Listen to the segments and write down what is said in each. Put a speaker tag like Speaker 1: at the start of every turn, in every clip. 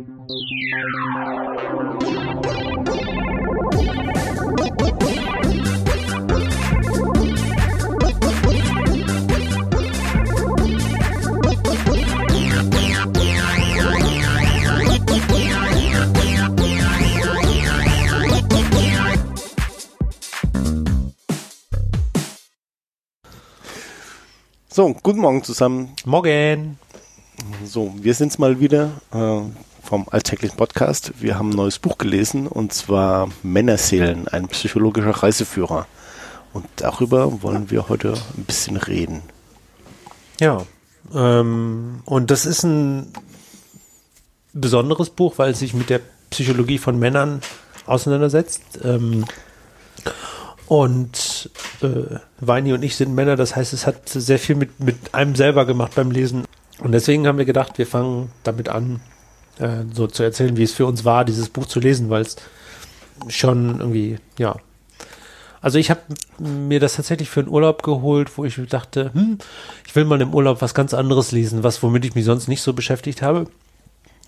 Speaker 1: So, guten Morgen zusammen.
Speaker 2: Morgen.
Speaker 1: So, wir sind's mal wieder äh, vom alltäglichen Podcast. Wir haben ein neues Buch gelesen und zwar Männerseelen, ein psychologischer Reiseführer. Und darüber wollen wir heute ein bisschen reden.
Speaker 2: Ja. Ähm, und das ist ein besonderes Buch, weil es sich mit der Psychologie von Männern auseinandersetzt. Ähm, und äh, Weini und ich sind Männer, das heißt, es hat sehr viel mit, mit einem selber gemacht beim Lesen. Und deswegen haben wir gedacht, wir fangen damit an, äh, so zu erzählen, wie es für uns war, dieses Buch zu lesen, weil es schon irgendwie, ja. Also ich habe mir das tatsächlich für einen Urlaub geholt, wo ich dachte, hm, ich will mal im Urlaub was ganz anderes lesen, was womit ich mich sonst nicht so beschäftigt habe.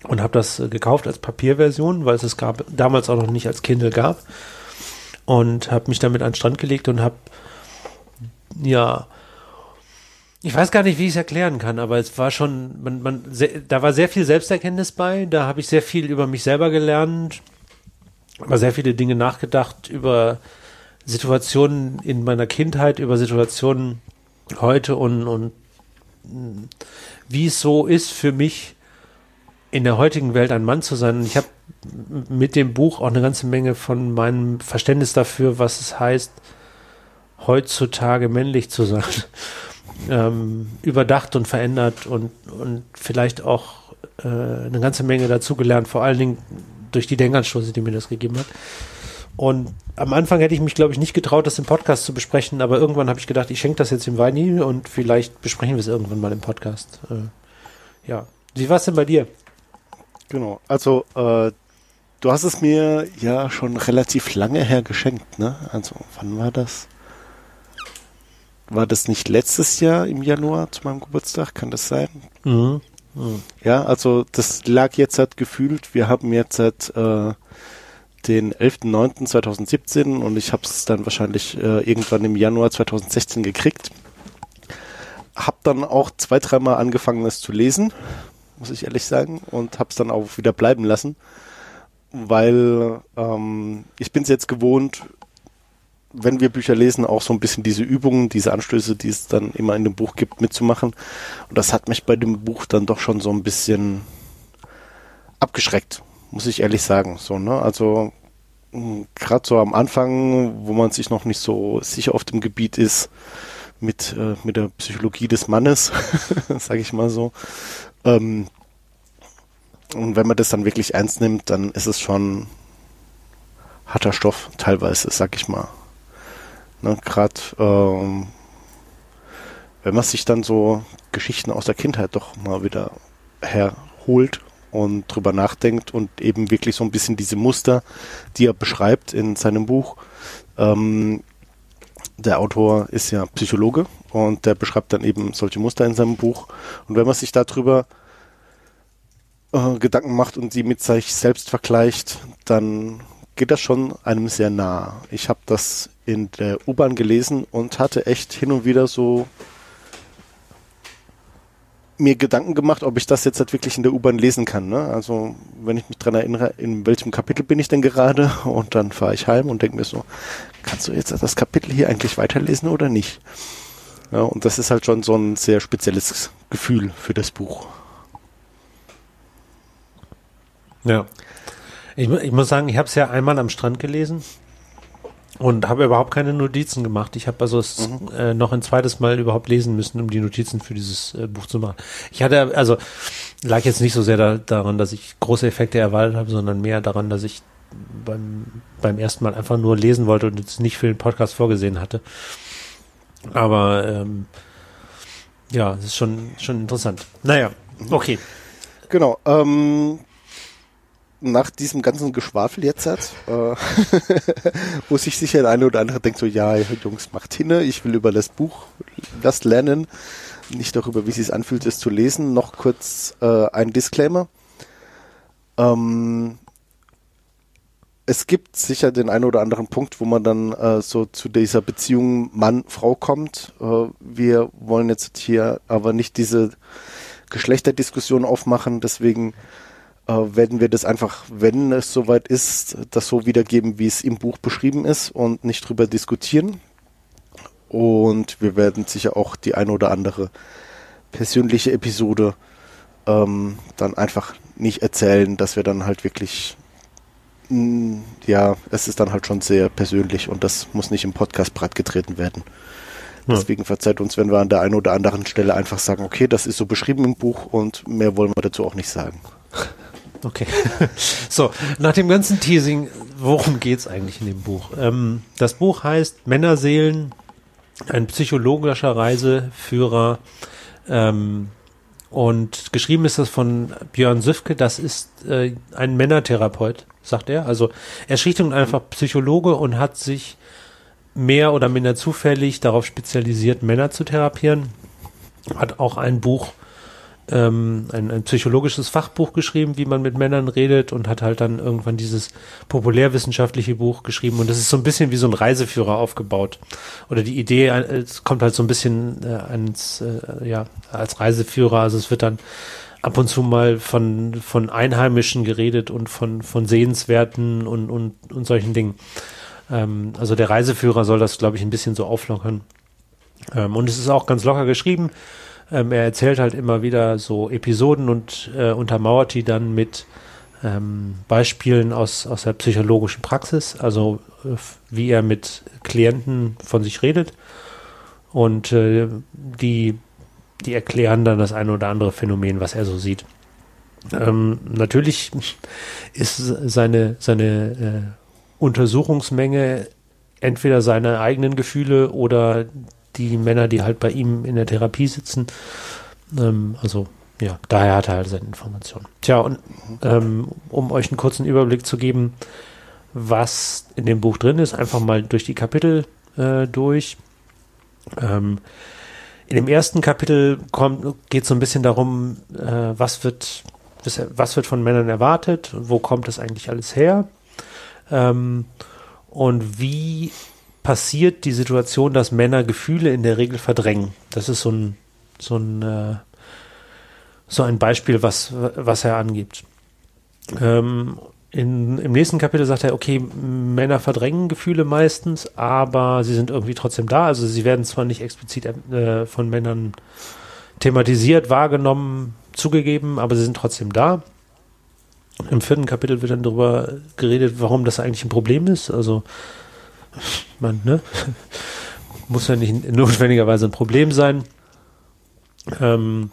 Speaker 2: Und habe das äh, gekauft als Papierversion, weil es es gab damals auch noch nicht als Kindle gab und habe mich damit an den Strand gelegt und habe ja ich weiß gar nicht, wie ich es erklären kann, aber es war schon, man, man, sehr, da war sehr viel Selbsterkenntnis bei, da habe ich sehr viel über mich selber gelernt, über sehr viele Dinge nachgedacht, über Situationen in meiner Kindheit, über Situationen heute und, und wie es so ist für mich, in der heutigen Welt ein Mann zu sein. Und ich habe mit dem Buch auch eine ganze Menge von meinem Verständnis dafür, was es heißt, heutzutage männlich zu sein, ähm, überdacht und verändert und, und vielleicht auch äh, eine ganze Menge dazugelernt, vor allen Dingen durch die Denkanstoße, die mir das gegeben hat. Und am Anfang hätte ich mich, glaube ich, nicht getraut, das im Podcast zu besprechen, aber irgendwann habe ich gedacht, ich schenke das jetzt im Weini und vielleicht besprechen wir es irgendwann mal im Podcast. Äh, ja. Wie war es denn bei dir?
Speaker 1: Genau, also äh, du hast es mir ja schon relativ lange her geschenkt, ne? Also wann war das? War das nicht letztes Jahr im Januar zu meinem Geburtstag? Kann das sein? Mhm. Mhm. Ja, also das lag jetzt halt gefühlt. Wir haben jetzt halt äh, den 11.09.2017 und ich habe es dann wahrscheinlich äh, irgendwann im Januar 2016 gekriegt. Hab dann auch zwei, dreimal angefangen, es zu lesen muss ich ehrlich sagen, und habe es dann auch wieder bleiben lassen, weil ähm, ich bin es jetzt gewohnt, wenn wir Bücher lesen, auch so ein bisschen diese Übungen, diese Anstöße, die es dann immer in dem Buch gibt, mitzumachen. Und das hat mich bei dem Buch dann doch schon so ein bisschen abgeschreckt, muss ich ehrlich sagen. So, ne? Also gerade so am Anfang, wo man sich noch nicht so sicher auf dem Gebiet ist, mit, äh, mit der Psychologie des Mannes, sage ich mal so, ähm, und wenn man das dann wirklich ernst nimmt, dann ist es schon harter Stoff, teilweise, sag ich mal. Ne, Gerade ähm, wenn man sich dann so Geschichten aus der Kindheit doch mal wieder herholt und drüber nachdenkt und eben wirklich so ein bisschen diese Muster, die er beschreibt in seinem Buch. Ähm, der Autor ist ja Psychologe und der beschreibt dann eben solche Muster in seinem Buch. Und wenn man sich darüber äh, Gedanken macht und sie mit sich selbst vergleicht, dann geht das schon einem sehr nah. Ich habe das in der U-Bahn gelesen und hatte echt hin und wieder so mir Gedanken gemacht, ob ich das jetzt halt wirklich in der U-Bahn lesen kann. Ne? Also wenn ich mich dran erinnere, in welchem Kapitel bin ich denn gerade und dann fahre ich heim und denke mir so, kannst du jetzt das Kapitel hier eigentlich weiterlesen oder nicht? Ja, und das ist halt schon so ein sehr spezielles Gefühl für das Buch.
Speaker 2: Ja. Ich, ich muss sagen, ich habe es ja einmal am Strand gelesen und habe überhaupt keine Notizen gemacht. Ich habe also es mhm. äh, noch ein zweites Mal überhaupt lesen müssen, um die Notizen für dieses äh, Buch zu machen. Ich hatte also lag jetzt nicht so sehr da, daran, dass ich große Effekte erwartet habe, sondern mehr daran, dass ich beim beim ersten Mal einfach nur lesen wollte und es nicht für den Podcast vorgesehen hatte. Aber ähm, ja, es ist schon schon interessant. Naja, okay.
Speaker 1: Genau. Ähm, nach diesem ganzen Geschwafel jetzt hat, äh, wo sich sicher der eine oder andere denkt so, ja, Jungs, macht hinne, ich will über das Buch das lernen, nicht darüber, wie es sich anfühlt, es zu lesen. Noch kurz äh, ein Disclaimer. Ähm, es gibt sicher den einen oder anderen Punkt, wo man dann äh, so zu dieser Beziehung Mann-Frau kommt. Äh, wir wollen jetzt hier aber nicht diese Geschlechterdiskussion aufmachen, deswegen äh, werden wir das einfach, wenn es soweit ist, das so wiedergeben, wie es im Buch beschrieben ist und nicht drüber diskutieren. Und wir werden sicher auch die eine oder andere persönliche Episode ähm, dann einfach nicht erzählen, dass wir dann halt wirklich Mm, ja, es ist dann halt schon sehr persönlich und das muss nicht im Podcast breitgetreten werden. Deswegen verzeiht uns, wenn wir an der einen oder anderen Stelle einfach sagen, okay, das ist so beschrieben im Buch und mehr wollen wir dazu auch nicht sagen.
Speaker 2: Okay. So, nach dem ganzen Teasing, worum geht es eigentlich in dem Buch? Ähm, das Buch heißt Männerseelen, ein psychologischer Reiseführer. Ähm, und geschrieben ist das von Björn Süfke, das ist äh, ein Männertherapeut, sagt er. Also er schlicht und einfach Psychologe und hat sich mehr oder minder zufällig darauf spezialisiert, Männer zu therapieren. Hat auch ein Buch ähm, ein, ein psychologisches Fachbuch geschrieben, wie man mit Männern redet und hat halt dann irgendwann dieses populärwissenschaftliche Buch geschrieben und das ist so ein bisschen wie so ein Reiseführer aufgebaut. Oder die Idee, äh, es kommt halt so ein bisschen äh, ans, äh, ja, als Reiseführer, also es wird dann ab und zu mal von, von Einheimischen geredet und von, von Sehenswerten und, und, und solchen Dingen. Ähm, also der Reiseführer soll das, glaube ich, ein bisschen so auflockern. Ähm, und es ist auch ganz locker geschrieben. Ähm, er erzählt halt immer wieder so Episoden und äh, untermauert die dann mit ähm, Beispielen aus, aus der psychologischen Praxis, also äh, wie er mit Klienten von sich redet. Und äh, die, die erklären dann das eine oder andere Phänomen, was er so sieht. Ähm, natürlich ist seine, seine äh, Untersuchungsmenge entweder seine eigenen Gefühle oder die Männer, die halt bei ihm in der Therapie sitzen. Ähm, also ja, daher hat er halt seine Informationen. Tja, und ähm, um euch einen kurzen Überblick zu geben, was in dem Buch drin ist, einfach mal durch die Kapitel äh, durch. Ähm, in dem ersten Kapitel geht es so ein bisschen darum, äh, was wird was wird von Männern erwartet wo kommt das eigentlich alles her ähm, und wie passiert die Situation, dass Männer Gefühle in der Regel verdrängen. Das ist so ein, so ein, äh, so ein Beispiel, was, was er angibt. Ähm, in, Im nächsten Kapitel sagt er, okay, Männer verdrängen Gefühle meistens, aber sie sind irgendwie trotzdem da. Also sie werden zwar nicht explizit äh, von Männern thematisiert, wahrgenommen, zugegeben, aber sie sind trotzdem da. Im vierten Kapitel wird dann darüber geredet, warum das eigentlich ein Problem ist. Also man, ne? Muss ja nicht notwendigerweise ein Problem sein. Ähm,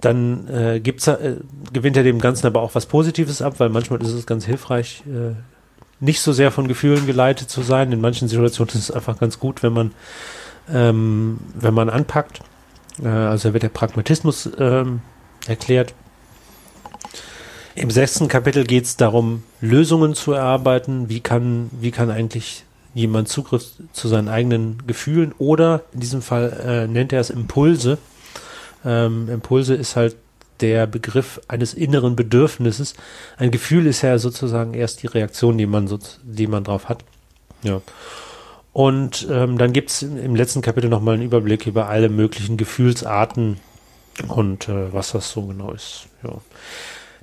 Speaker 2: dann äh, gibt's, äh, gewinnt er dem Ganzen aber auch was Positives ab, weil manchmal ist es ganz hilfreich, äh, nicht so sehr von Gefühlen geleitet zu sein. In manchen Situationen ist es einfach ganz gut, wenn man, ähm, wenn man anpackt. Äh, also wird der Pragmatismus ähm, erklärt. Im sechsten Kapitel geht es darum, Lösungen zu erarbeiten. Wie kann, wie kann eigentlich jemand Zugriff zu seinen eigenen Gefühlen oder in diesem Fall äh, nennt er es Impulse. Ähm, Impulse ist halt der Begriff eines inneren Bedürfnisses. Ein Gefühl ist ja sozusagen erst die Reaktion, die man, so, die man drauf hat. Ja. Und ähm, dann gibt es im letzten Kapitel nochmal einen Überblick über alle möglichen Gefühlsarten und äh, was das so genau ist. Ja.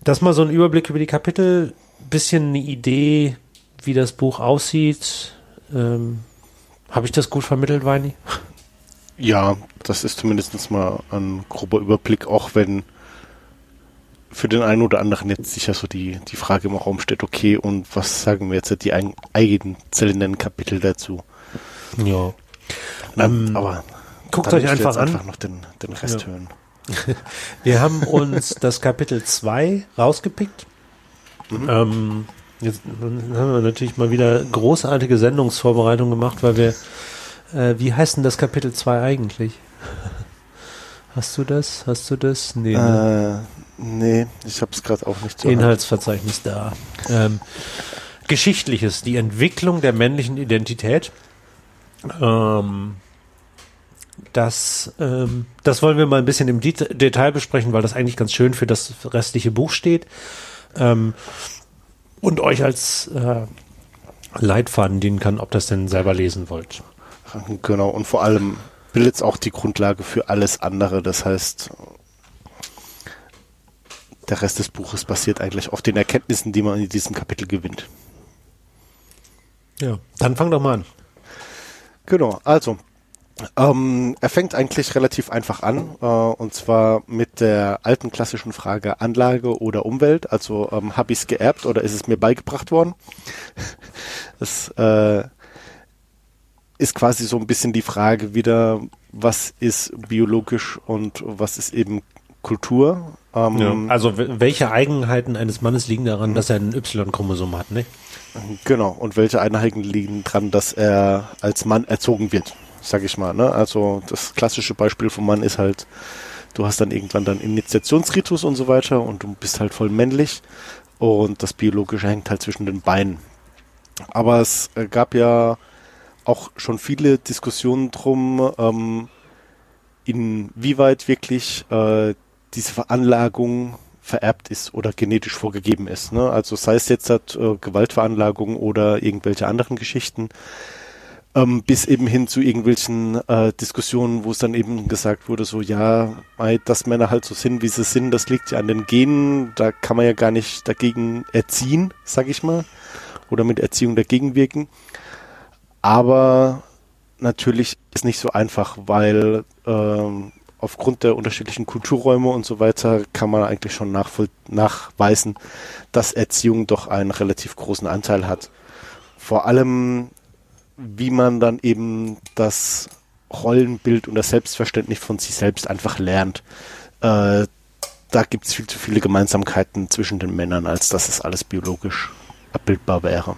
Speaker 2: Das mal so ein Überblick über die Kapitel, bisschen eine Idee, wie das Buch aussieht, ähm, Habe ich das gut vermittelt, Weini?
Speaker 1: Ja, das ist zumindest mal ein grober Überblick, auch wenn für den einen oder anderen jetzt sicher so die, die Frage im Raum steht, okay, und was sagen wir jetzt die einzelnen Kapitel dazu?
Speaker 2: Ja.
Speaker 1: Na, ähm, aber
Speaker 2: guckt euch einfach an.
Speaker 1: einfach noch den, den Rest ja. hören.
Speaker 2: wir haben uns das Kapitel 2 rausgepickt. Mhm. Ähm, Jetzt haben wir natürlich mal wieder großartige Sendungsvorbereitung gemacht, weil wir, äh, wie heißt denn das Kapitel 2 eigentlich? Hast du das? Hast du das?
Speaker 1: Nee, ne? äh, nee ich habe es gerade auch nicht
Speaker 2: so. Inhaltsverzeichnis da. Ähm, Geschichtliches, die Entwicklung der männlichen Identität. Ähm, das, ähm, das wollen wir mal ein bisschen im Detail besprechen, weil das eigentlich ganz schön für das restliche Buch steht. ähm, und euch als äh, Leitfaden dienen kann, ob das denn selber lesen wollt.
Speaker 1: Genau, und vor allem bildet es auch die Grundlage für alles andere. Das heißt, der Rest des Buches basiert eigentlich auf den Erkenntnissen, die man in diesem Kapitel gewinnt.
Speaker 2: Ja, dann fang doch mal an.
Speaker 1: Genau, also ähm, er fängt eigentlich relativ einfach an, äh, und zwar mit der alten klassischen Frage Anlage oder Umwelt. Also ähm, habe ich es geerbt oder ist es mir beigebracht worden? Das äh, ist quasi so ein bisschen die Frage wieder, was ist biologisch und was ist eben Kultur.
Speaker 2: Ähm, ja, also welche Eigenheiten eines Mannes liegen daran, dass er ein Y-Chromosom hat, ne?
Speaker 1: Genau, und welche Eigenheiten liegen daran, dass er als Mann erzogen wird? Sag ich mal. Ne? Also das klassische Beispiel vom Mann ist halt, du hast dann irgendwann dann Initiationsritus und so weiter und du bist halt voll männlich und das Biologische hängt halt zwischen den Beinen. Aber es äh, gab ja auch schon viele Diskussionen drum, ähm, inwieweit wirklich äh, diese Veranlagung vererbt ist oder genetisch vorgegeben ist. Ne? Also sei es jetzt äh, Gewaltveranlagung oder irgendwelche anderen Geschichten ähm, bis eben hin zu irgendwelchen äh, Diskussionen, wo es dann eben gesagt wurde, so ja, dass Männer halt so sind, wie sie sind, das liegt ja an den Genen, da kann man ja gar nicht dagegen erziehen, sag ich mal, oder mit Erziehung dagegen wirken. Aber natürlich ist nicht so einfach, weil ähm, aufgrund der unterschiedlichen Kulturräume und so weiter kann man eigentlich schon nachweisen, dass Erziehung doch einen relativ großen Anteil hat. Vor allem wie man dann eben das Rollenbild und das Selbstverständnis von sich selbst einfach lernt. Äh, da gibt es viel zu viele Gemeinsamkeiten zwischen den Männern, als dass es alles biologisch abbildbar wäre.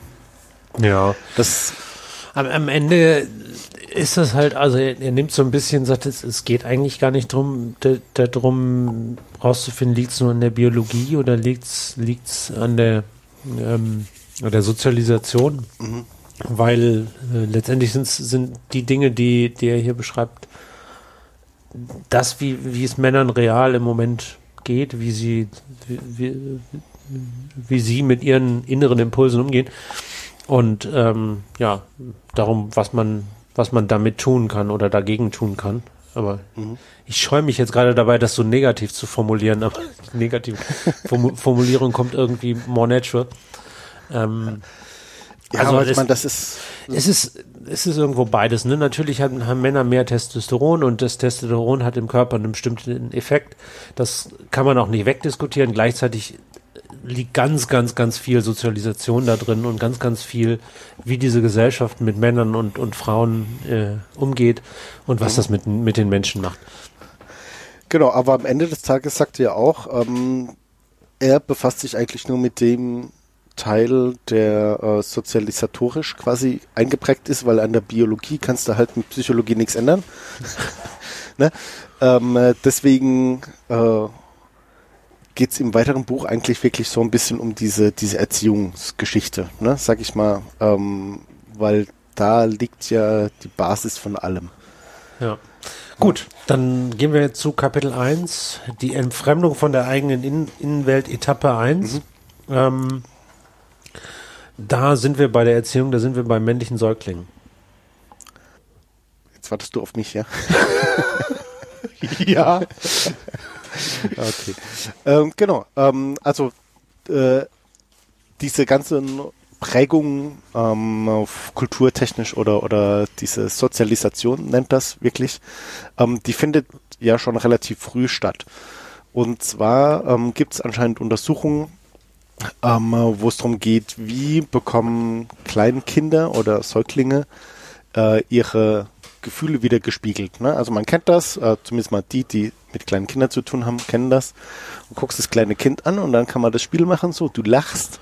Speaker 2: Ja. Das am, am Ende ist das halt, also er, er nimmt so ein bisschen, sagt, es, es geht eigentlich gar nicht drum, darum rauszufinden, liegt es nur an der Biologie oder liegt es an der, ähm, der Sozialisation. Mhm weil äh, letztendlich sind die Dinge, die, die er hier beschreibt, das, wie, wie es Männern real im Moment geht, wie sie, wie, wie, sie mit ihren inneren Impulsen umgehen. Und ähm, ja, darum, was man, was man damit tun kann oder dagegen tun kann. Aber mhm. ich scheue mich jetzt gerade dabei, das so negativ zu formulieren, aber die negative Formulierung kommt irgendwie more natural. Ähm,
Speaker 1: ja, also ich meine, das ist.
Speaker 2: Es ist, es ist irgendwo beides. Ne? Natürlich haben, haben Männer mehr Testosteron und das Testosteron hat im Körper einen bestimmten Effekt. Das kann man auch nicht wegdiskutieren. Gleichzeitig liegt ganz, ganz, ganz viel Sozialisation da drin und ganz, ganz viel, wie diese Gesellschaft mit Männern und, und Frauen äh, umgeht und was mhm. das mit, mit den Menschen macht.
Speaker 1: Genau, aber am Ende des Tages sagt er auch, ähm, er befasst sich eigentlich nur mit dem, Teil, der äh, sozialisatorisch quasi eingeprägt ist, weil an der Biologie kannst du halt mit Psychologie nichts ändern. ne? ähm, äh, deswegen äh, geht es im weiteren Buch eigentlich wirklich so ein bisschen um diese, diese Erziehungsgeschichte, ne? sag ich mal, ähm, weil da liegt ja die Basis von allem.
Speaker 2: Ja. Gut, dann gehen wir zu Kapitel 1, die Entfremdung von der eigenen In Innenwelt, Etappe 1. Mhm. Ähm, da sind wir bei der Erziehung, da sind wir bei männlichen Säuglingen.
Speaker 1: Jetzt wartest du auf mich, ja?
Speaker 2: ja.
Speaker 1: okay. Ähm, genau. Ähm, also äh, diese ganzen Prägungen ähm, kulturtechnisch oder oder diese Sozialisation nennt das wirklich, ähm, die findet ja schon relativ früh statt. Und zwar ähm, gibt es anscheinend Untersuchungen, ähm, wo es darum geht, wie bekommen Kleinkinder oder Säuglinge äh, ihre Gefühle wieder gespiegelt. Ne? Also man kennt das, äh, zumindest mal die, die mit kleinen Kindern zu tun haben, kennen das. Du guckst das kleine Kind an und dann kann man das Spiel machen, so du lachst,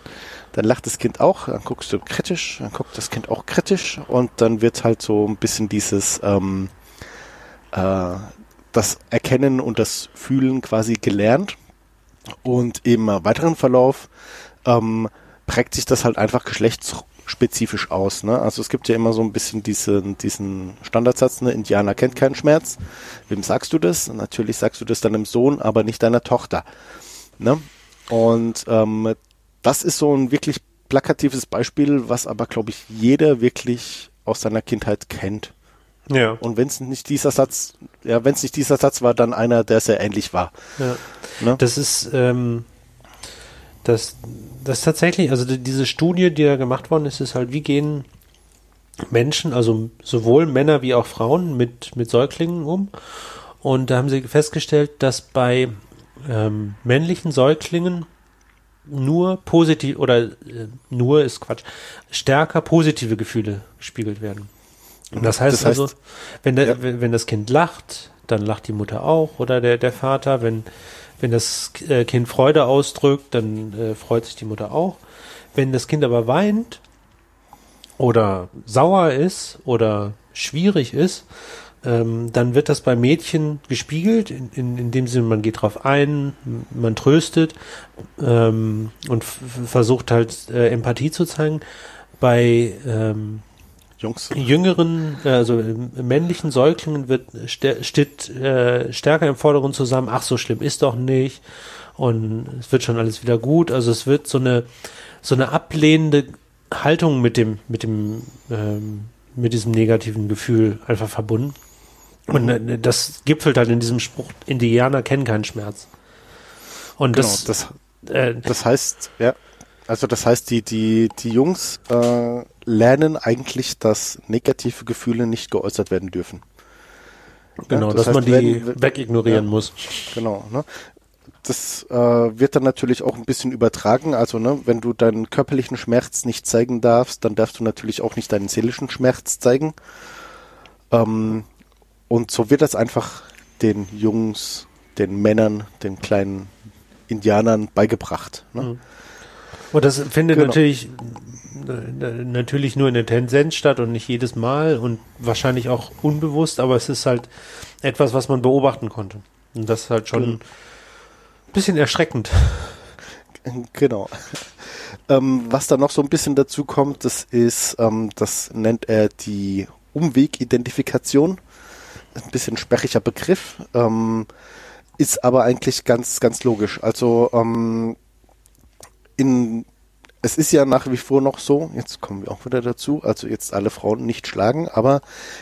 Speaker 1: dann lacht das Kind auch, dann guckst du kritisch, dann guckt das Kind auch kritisch und dann wird halt so ein bisschen dieses ähm, äh, das Erkennen und das Fühlen quasi gelernt. Und im weiteren Verlauf ähm, prägt sich das halt einfach geschlechtsspezifisch aus. Ne? Also es gibt ja immer so ein bisschen diesen, diesen Standardsatz, ne? Indianer kennt keinen Schmerz. Wem sagst du das? Natürlich sagst du das deinem Sohn, aber nicht deiner Tochter. Ne? Und ähm, das ist so ein wirklich plakatives Beispiel, was aber, glaube ich, jeder wirklich aus seiner Kindheit kennt.
Speaker 2: Ja.
Speaker 1: Und wenn es nicht dieser Satz, ja, wenn es nicht dieser Satz war, dann einer, der sehr ähnlich war.
Speaker 2: Ja.
Speaker 1: Ne?
Speaker 2: Das ist, ähm, das, das tatsächlich, also die, diese Studie, die da gemacht worden ist, ist halt, wie gehen Menschen, also sowohl Männer wie auch Frauen mit, mit Säuglingen um. Und da haben sie festgestellt, dass bei ähm, männlichen Säuglingen nur positiv oder äh, nur ist Quatsch, stärker positive Gefühle gespiegelt werden. Das heißt,
Speaker 1: Das heißt,
Speaker 2: also, wenn, der,
Speaker 1: ja.
Speaker 2: wenn, wenn das Kind lacht, dann lacht die Mutter auch oder der, der Vater. Wenn, wenn das äh, Kind Freude ausdrückt, dann äh, freut sich die Mutter auch. Wenn das Kind aber weint oder sauer ist oder schwierig ist, ähm, dann wird das bei Mädchen gespiegelt, in, in, in dem Sinne, man geht drauf ein, man tröstet ähm, und versucht halt äh, Empathie zu zeigen. Bei ähm,
Speaker 1: Jungs.
Speaker 2: jüngeren, also männlichen Säuglingen wird st steht äh, stärker im Vordergrund zusammen, ach so schlimm ist doch nicht und es wird schon alles wieder gut. Also es wird so eine so eine ablehnende Haltung mit dem mit dem ähm, mit diesem negativen Gefühl einfach verbunden. Und äh, das gipfelt halt in diesem Spruch, Indianer kennen keinen Schmerz. Und
Speaker 1: Genau,
Speaker 2: das,
Speaker 1: das,
Speaker 2: äh,
Speaker 1: das heißt, ja, also das heißt, die, die, die Jungs äh, lernen eigentlich, dass negative Gefühle nicht geäußert werden dürfen.
Speaker 2: genau,
Speaker 1: das
Speaker 2: dass man
Speaker 1: heißt,
Speaker 2: die
Speaker 1: wenn-
Speaker 2: wegignorieren
Speaker 1: ja.
Speaker 2: muss.
Speaker 1: Genau, ne? Das äh, wird dann natürlich auch ein bisschen übertragen. Also, ne, wenn du deinen körperlichen Schmerz nicht zeigen darfst, dann darfst du natürlich auch nicht deinen seelischen Schmerz zeigen. Ähm, und so wird das einfach den Jungs, den Männern, den kleinen Indianern beigebracht. Ne?
Speaker 2: Mhm. Und das findet
Speaker 1: Genau.
Speaker 2: natürlich äh, natürlich nur in der Tendenz statt und nicht jedes Mal und wahrscheinlich auch unbewusst, aber es ist halt etwas, was man beobachten konnte. Und das ist halt schon
Speaker 1: Genau.
Speaker 2: ein bisschen erschreckend.
Speaker 1: Genau. Ähm, was da noch so ein bisschen dazu kommt, das ist, ähm, das nennt er die Umwegidentifikation. Ein bisschen sperriger Begriff, ähm, ist aber eigentlich ganz, ganz logisch. Also ähm, in, es ist ja nach wie vor noch so, jetzt kommen wir auch wieder dazu, also jetzt alle Frauen nicht schlagen, aber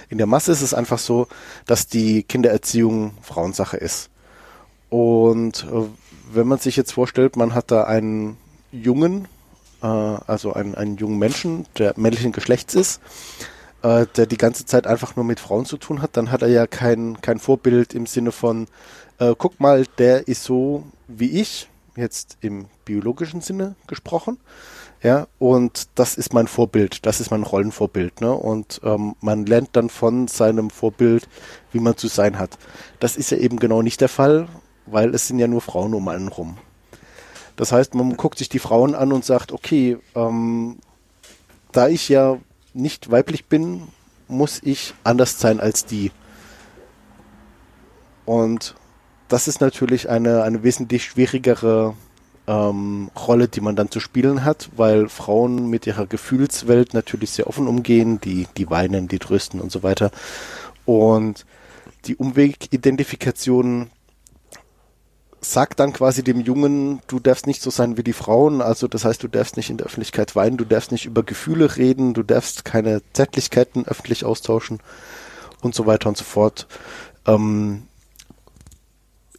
Speaker 1: in der Masse ist es einfach so, dass die Kindererziehung Frauensache ist. Und äh, wenn man sich jetzt vorstellt, man hat da einen Jungen, äh, also einen, einen jungen Menschen, der männlichen Geschlechts ist, äh, der die ganze Zeit einfach nur mit Frauen zu tun hat, dann hat er ja kein, kein Vorbild im Sinne von, äh, guck mal, der ist so wie ich, jetzt im biologischen Sinne gesprochen. Ja, und das ist mein Vorbild, das ist mein Rollenvorbild, ne? Und ähm, man lernt dann von seinem Vorbild, wie man zu sein hat. Das ist ja eben genau nicht der Fall, weil es sind ja nur Frauen um einen rum. Das heißt, man guckt sich die Frauen an und sagt, okay, ähm, da ich ja nicht weiblich bin, muss ich anders sein als die. Und das ist natürlich eine, eine wesentlich schwierigere ähm, Rolle, die man dann zu spielen hat, weil Frauen mit ihrer Gefühlswelt natürlich sehr offen umgehen, die, die weinen, die trösten und so weiter. Und die Umwegidentifikation sagt dann quasi dem Jungen, du darfst nicht so sein wie die Frauen, also das heißt, du darfst nicht in der Öffentlichkeit weinen, du darfst nicht über Gefühle reden, du darfst keine Zärtlichkeiten öffentlich austauschen und so weiter und so fort. Ähm,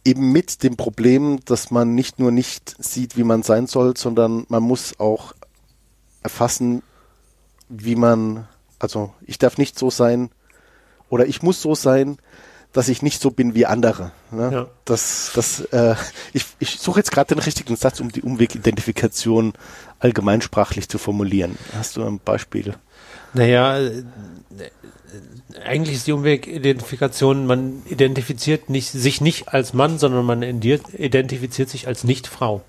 Speaker 1: eben mit dem Problem, dass man nicht nur nicht sieht, wie man sein soll, sondern man muss auch erfassen, wie man, also ich darf nicht so sein oder ich muss so sein, dass ich nicht so bin wie andere. Ne?
Speaker 2: Ja.
Speaker 1: Das, das, äh, ich, ich suche jetzt gerade den richtigen Satz, um die Umwegidentifikation allgemeinsprachlich zu formulieren. Hast du ein Beispiel?
Speaker 2: Naja, äh, eigentlich ist die Umwegidentifikation, man identifiziert nicht, sich nicht als Mann, sondern man identifiziert sich als Nicht-Frau.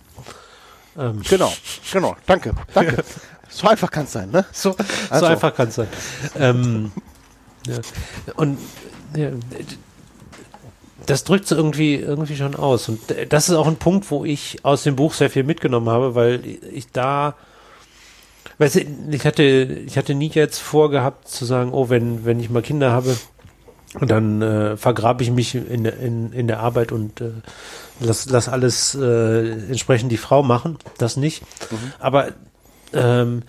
Speaker 2: Ähm,
Speaker 1: Genau, genau. Danke, danke. So einfach kann es sein, ne?
Speaker 2: so,
Speaker 1: Also.
Speaker 2: so einfach kann es sein. ähm, ja. Und ja, das drückt so irgendwie, irgendwie schon aus. Und das ist auch ein Punkt, wo ich aus dem Buch sehr viel mitgenommen habe, weil ich da, weißt du, ich hatte, ich hatte nie jetzt vorgehabt zu sagen, oh, wenn, wenn ich mal Kinder habe, dann äh, vergrabe ich mich in, in, in der Arbeit und äh, lass, lass alles äh, entsprechend die Frau machen. Das nicht. Mhm. Aber ähm,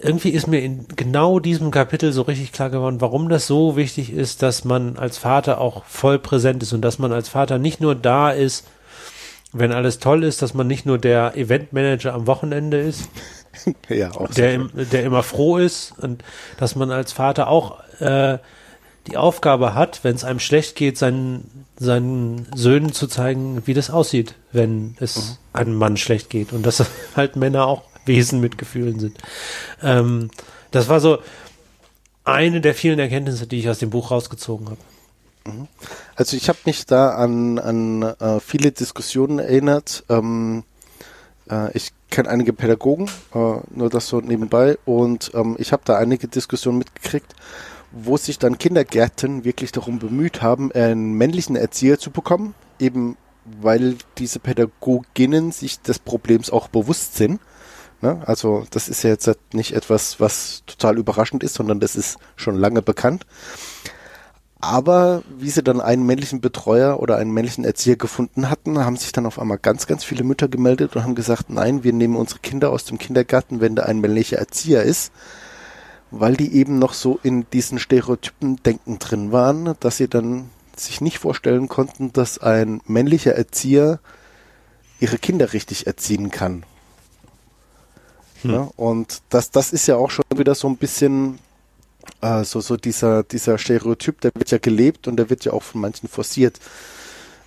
Speaker 2: irgendwie ist mir in genau diesem Kapitel so richtig klar geworden, warum das so wichtig ist, dass man als Vater auch voll präsent ist und dass man als Vater nicht nur da ist, wenn alles toll ist, dass man nicht nur der Eventmanager am Wochenende ist, ja, auch der, im, der immer froh ist und dass man als Vater auch äh, die Aufgabe hat, wenn es einem schlecht geht, seinen, seinen Söhnen zu zeigen, wie das aussieht, wenn es mhm. einem Mann schlecht geht und dass halt Männer auch Wesen mit Gefühlen sind. Ähm, das war so eine der vielen Erkenntnisse, die ich aus dem Buch rausgezogen habe.
Speaker 1: Mhm. Also ich habe mich da an, an äh, viele Diskussionen erinnert. Ähm, äh, ich kenne einige Pädagogen, äh, nur das so nebenbei, und ähm, ich habe da einige Diskussionen mitgekriegt, wo sich dann Kindergärten wirklich darum bemüht haben, einen männlichen Erzieher zu bekommen, eben weil diese Pädagoginnen sich des Problems auch bewusst sind Ne? Also das ist ja jetzt nicht etwas, was total überraschend ist, sondern das ist schon lange bekannt. Aber wie sie dann einen männlichen Betreuer oder einen männlichen Erzieher gefunden hatten, haben sich dann auf einmal ganz, ganz viele Mütter gemeldet und haben gesagt, nein, wir nehmen unsere Kinder aus dem Kindergarten, wenn da ein männlicher Erzieher ist, weil die eben noch so in diesen Stereotypen Denken drin waren, dass sie dann sich nicht vorstellen konnten, dass ein männlicher Erzieher ihre Kinder richtig erziehen kann. Hm. Ja, und das, das ist ja auch schon wieder so ein bisschen äh, so, so dieser, dieser Stereotyp, der wird ja gelebt und der wird ja auch von manchen forciert.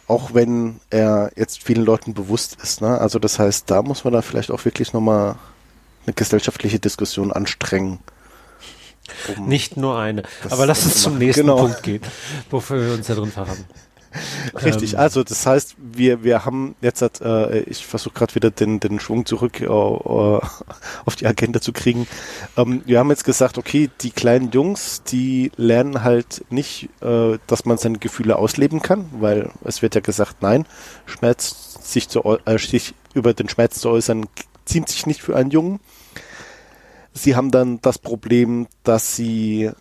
Speaker 1: Auch wenn er jetzt vielen Leuten bewusst ist. Ne? Also das heißt, da muss man da vielleicht auch wirklich nochmal eine gesellschaftliche Diskussion anstrengen.
Speaker 2: Um Nicht nur eine. Aber lass uns zum nächsten genau. Punkt gehen, wofür wir uns ja drin verraten.
Speaker 1: Richtig, ähm, also das heißt, wir, wir haben jetzt, äh, ich versuche gerade wieder den, den Schwung zurück äh, auf die Agenda zu kriegen. Ähm, wir haben jetzt gesagt, okay, die kleinen Jungs, die lernen halt nicht, äh, dass man seine Gefühle ausleben kann, weil es wird ja gesagt, nein, Schmerz sich, zu, äh, sich über den Schmerz zu äußern, ziemt sich nicht für einen Jungen. Sie haben dann das Problem, dass sie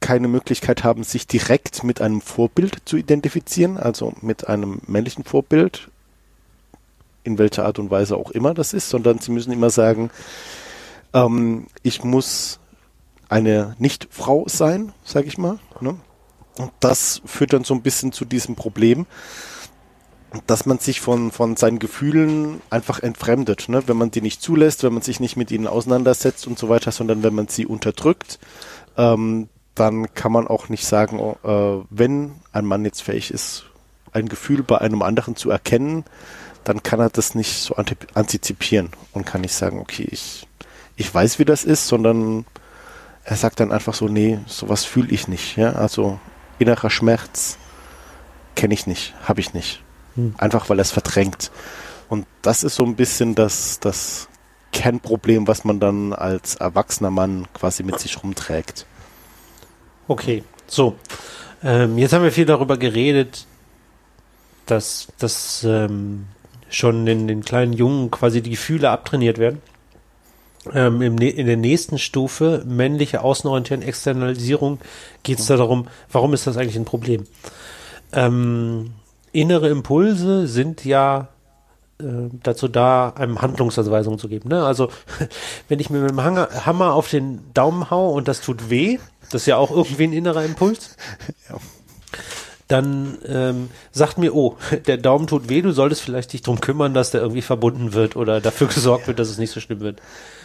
Speaker 1: keine Möglichkeit haben, sich direkt mit einem Vorbild zu identifizieren, also mit einem männlichen Vorbild, in welcher Art und Weise auch immer das ist, sondern sie müssen immer sagen, ähm, ich muss eine Nicht-Frau sein, sage ich mal. Ne? Und das führt dann so ein bisschen zu diesem Problem, dass man sich von, von seinen Gefühlen einfach entfremdet, ne? wenn man die nicht zulässt, wenn man sich nicht mit ihnen auseinandersetzt und so weiter, sondern wenn man sie unterdrückt, ähm, dann kann man auch nicht sagen, äh, wenn ein Mann jetzt fähig ist, ein Gefühl bei einem anderen zu erkennen, dann kann er das nicht so antizipieren und kann nicht sagen, okay, ich, ich weiß, wie das ist, sondern er sagt dann einfach so, nee, sowas fühle ich nicht. Ja? Also innerer Schmerz kenne ich nicht, habe ich nicht. Hm. Einfach weil er es verdrängt. Und das ist so ein bisschen das, das Kernproblem, was man dann als erwachsener Mann quasi mit sich rumträgt.
Speaker 2: Okay, so. Ähm, jetzt haben wir viel darüber geredet, dass, dass ähm, schon in den kleinen Jungen quasi die Gefühle abtrainiert werden. Ähm, im, in der nächsten Stufe, männliche Außenorientierung, Externalisierung, geht es da darum, warum ist das eigentlich ein Problem? Ähm, innere Impulse sind ja äh, dazu da, einem Handlungsanweisungen zu geben. Ne? Also, wenn ich mir mit dem Hammer auf den Daumen hau und das tut weh, das ist ja auch irgendwie ein innerer Impuls. Ja. Dann ähm, sagt mir, oh, der Daumen tut weh, du solltest vielleicht dich drum kümmern, dass der irgendwie verbunden wird oder dafür gesorgt wird, dass es nicht so schlimm wird.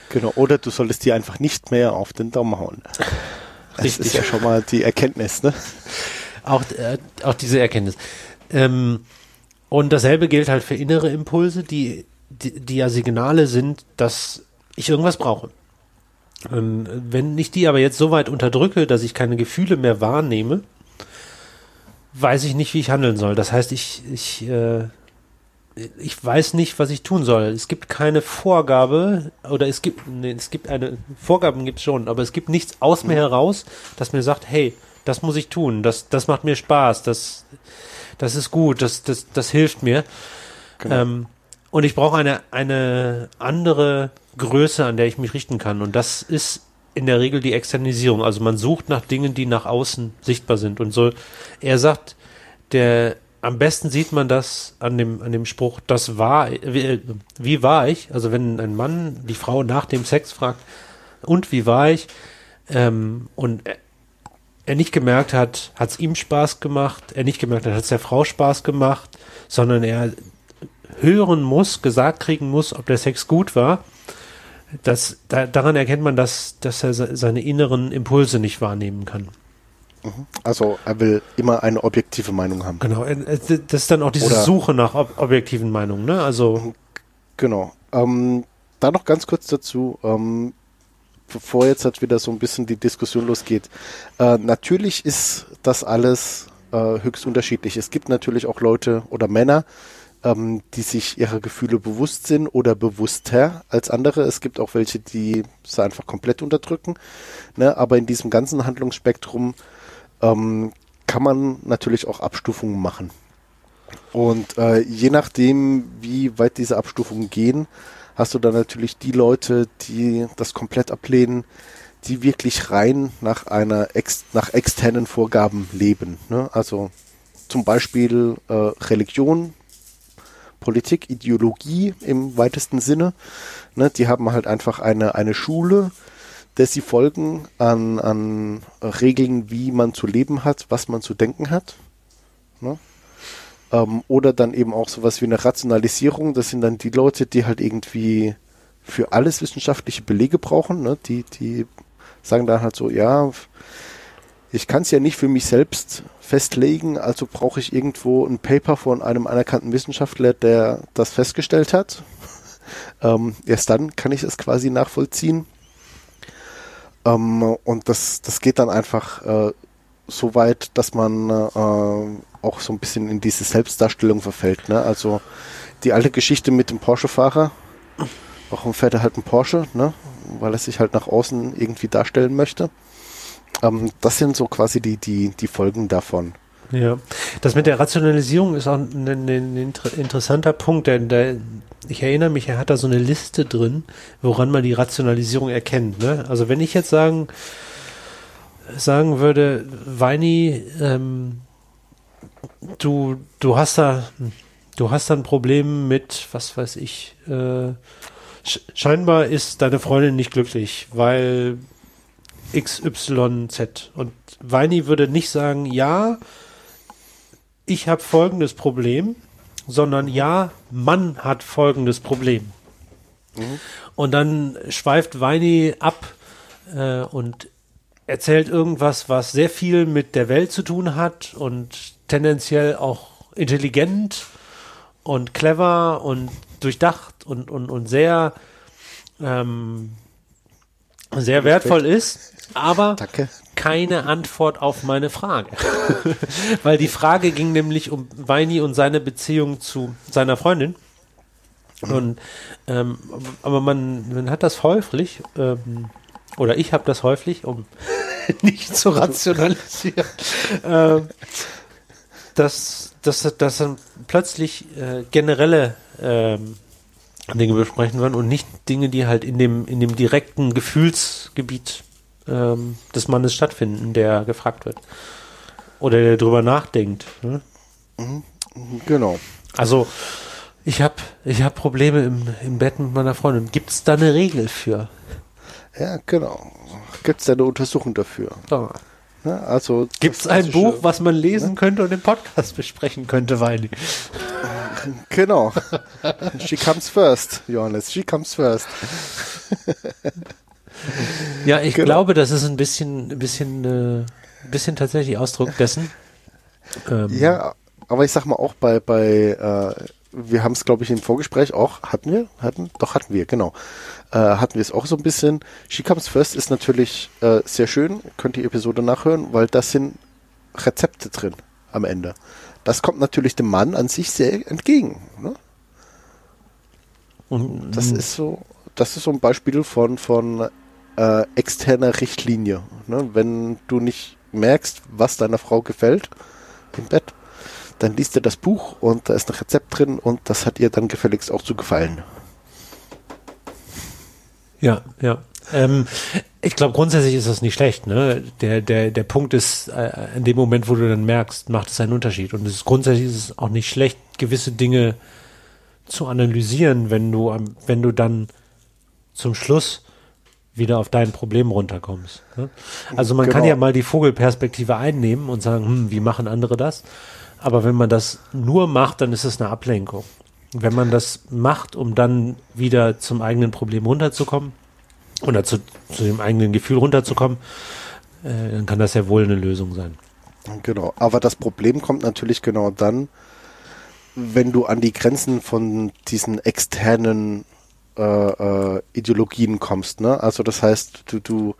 Speaker 1: Genau, oder du solltest dir einfach nicht mehr auf den Daumen hauen. Das Richtig. ist ja schon mal die Erkenntnis, ne?
Speaker 2: Auch, äh, auch diese Erkenntnis. Ähm, und dasselbe gilt halt für innere Impulse, die, die, die ja Signale sind, dass ich irgendwas brauche. Und wenn ich die aber jetzt so weit unterdrücke, dass ich keine Gefühle mehr wahrnehme, weiß ich nicht, wie ich handeln soll. Das heißt, ich, ich, äh, ich weiß nicht, was ich tun soll. Es gibt keine Vorgabe oder es gibt, nee, es gibt eine, Vorgaben gibt es schon, aber es gibt nichts aus mir heraus, das mir sagt, hey, das muss ich tun, das, das macht mir Spaß, das, das ist gut, das, das, das hilft mir. Genau. Ähm, und ich brauche eine, eine andere Größe, an der ich mich richten kann. Und das ist in der Regel die Externisierung. Also man sucht nach Dingen, die nach außen sichtbar sind. Und so, er sagt, der, am besten sieht man das an dem, an dem Spruch, das war, wie, wie war ich? Also wenn ein Mann die Frau nach dem Sex fragt, und wie war ich? Ähm, und er nicht gemerkt hat, hat es ihm Spaß gemacht, er nicht gemerkt hat, hat es der Frau Spaß gemacht, sondern er hören muss, gesagt kriegen muss, ob der Sex gut war. Das, da, daran erkennt man, dass, dass er seine inneren Impulse nicht wahrnehmen kann.
Speaker 1: Mhm. Also er will immer eine objektive Meinung haben.
Speaker 2: Genau, das ist dann auch diese Oder Suche nach ob objektiven Meinungen, ne? Also
Speaker 1: genau. Ähm, da noch ganz kurz dazu. Ähm, bevor jetzt halt wieder so ein bisschen die Diskussion losgeht. Äh, natürlich ist das alles äh, höchst unterschiedlich. Es gibt natürlich auch Leute oder Männer, ähm, die sich ihrer Gefühle bewusst sind oder bewusster als andere. Es gibt auch welche, die sie einfach komplett unterdrücken. Ne? Aber in diesem ganzen Handlungsspektrum ähm, kann man natürlich auch Abstufungen machen. Und äh, je nachdem, wie weit diese Abstufungen gehen, hast du dann natürlich die Leute, die das komplett ablehnen, die wirklich rein nach einer ex nach externen Vorgaben leben. Ne? Also zum Beispiel äh, Religion, Politik, Ideologie im weitesten Sinne. Ne? Die haben halt einfach eine, eine Schule, der sie folgen an, an Regeln, wie man zu leben hat, was man zu denken hat. Ne? Ähm, oder dann eben auch sowas wie eine Rationalisierung. Das sind dann die Leute, die halt irgendwie für alles wissenschaftliche Belege brauchen. Ne? Die, die sagen dann halt so, ja, ich kann es ja nicht für mich selbst festlegen, also brauche ich irgendwo ein Paper von einem anerkannten Wissenschaftler, der das festgestellt hat. ähm, erst dann kann ich es quasi nachvollziehen. Ähm, und das, das geht dann einfach äh, so weit, dass man äh, auch so ein bisschen in diese Selbstdarstellung verfällt. Ne? Also die alte Geschichte mit dem Porsche-Fahrer, warum fährt er halt einen Porsche, ne? weil er sich halt nach außen irgendwie darstellen möchte. Ähm, das sind so quasi die, die, die Folgen davon.
Speaker 2: Ja, das mit der Rationalisierung ist auch ein, ein, ein inter interessanter Punkt, denn der, ich erinnere mich, er hat da so eine Liste drin, woran man die Rationalisierung erkennt. Ne? Also wenn ich jetzt sagen, sagen würde, Weini, ähm, du, du hast da, du hast da ein Problem mit, was weiß ich, äh, scheinbar ist deine Freundin nicht glücklich, weil XYZ. Und Weini würde nicht sagen, ja, ich habe folgendes Problem, sondern ja, Mann hat folgendes Problem. Mhm. Und dann schweift Weini ab äh, und erzählt irgendwas, was sehr viel mit der Welt zu tun hat und tendenziell auch intelligent und clever und durchdacht und, und, und sehr, ähm, sehr wertvoll ist, aber Danke. keine Antwort auf meine Frage. Weil die Frage ging nämlich um Weini und seine Beziehung zu seiner Freundin. Und ähm, aber man, man hat das häufig, ähm, oder ich habe das häufig, um nicht zu rationalisieren, ähm, dass, dass, dass dann plötzlich äh, generelle ähm, Dinge besprechen werden und nicht Dinge, die halt in dem, in dem direkten Gefühlsgebiet ähm, des Mannes stattfinden, der gefragt wird. Oder der drüber nachdenkt. Ne?
Speaker 1: Mhm. Genau.
Speaker 2: Also, ich habe ich hab Probleme im, im Bett mit meiner Freundin. Gibt es da eine Regel für?
Speaker 1: Ja, genau. Gibt es da eine Untersuchung dafür?
Speaker 2: Ja. Ne? Also gibt es ein Buch, was man lesen ne? könnte und im Podcast besprechen könnte, Weini?
Speaker 1: Genau. She comes first, Johannes. She comes first.
Speaker 2: ja, ich genau. glaube, das ist ein bisschen, ein bisschen, äh, ein bisschen tatsächlich Ausdruck dessen.
Speaker 1: Ähm, ja, aber ich sag mal auch bei, bei, äh, wir haben es, glaube ich, im Vorgespräch auch, hatten wir? Hatten? Doch, hatten wir, genau äh, hatten wir es auch so ein bisschen. She Comes First ist natürlich äh, sehr schön, könnt die Episode nachhören, weil das sind Rezepte drin am Ende. Das kommt natürlich dem Mann an sich sehr entgegen. Ne? Und das ist so, das ist so ein Beispiel von, von äh, externer Richtlinie. Ne? Wenn du nicht merkst, was deiner Frau gefällt im Bett, dann liest er das Buch und da ist ein Rezept drin und das hat ihr dann gefälligst auch zu gefallen.
Speaker 2: Ja, ja. Ähm, Ich glaube, grundsätzlich ist das nicht schlecht. Ne? Der, der, der Punkt ist, äh, in dem Moment, wo du dann merkst, macht es einen Unterschied. Und es ist, grundsätzlich ist es auch nicht schlecht, gewisse Dinge zu analysieren, wenn du, wenn du dann zum Schluss wieder auf dein Problem runterkommst. Ne? Also man genau. kann ja mal die Vogelperspektive einnehmen und sagen, hm, wie machen andere das? Aber wenn man das nur macht, dann ist es eine Ablenkung. Wenn man das macht, um dann wieder zum eigenen Problem runterzukommen oder zu, zu dem eigenen Gefühl runterzukommen, äh, dann kann das ja wohl eine Lösung sein.
Speaker 1: Genau, aber das Problem kommt natürlich genau dann, wenn du an die Grenzen von diesen externen äh, äh, Ideologien kommst. Ne? Also das heißt, du, du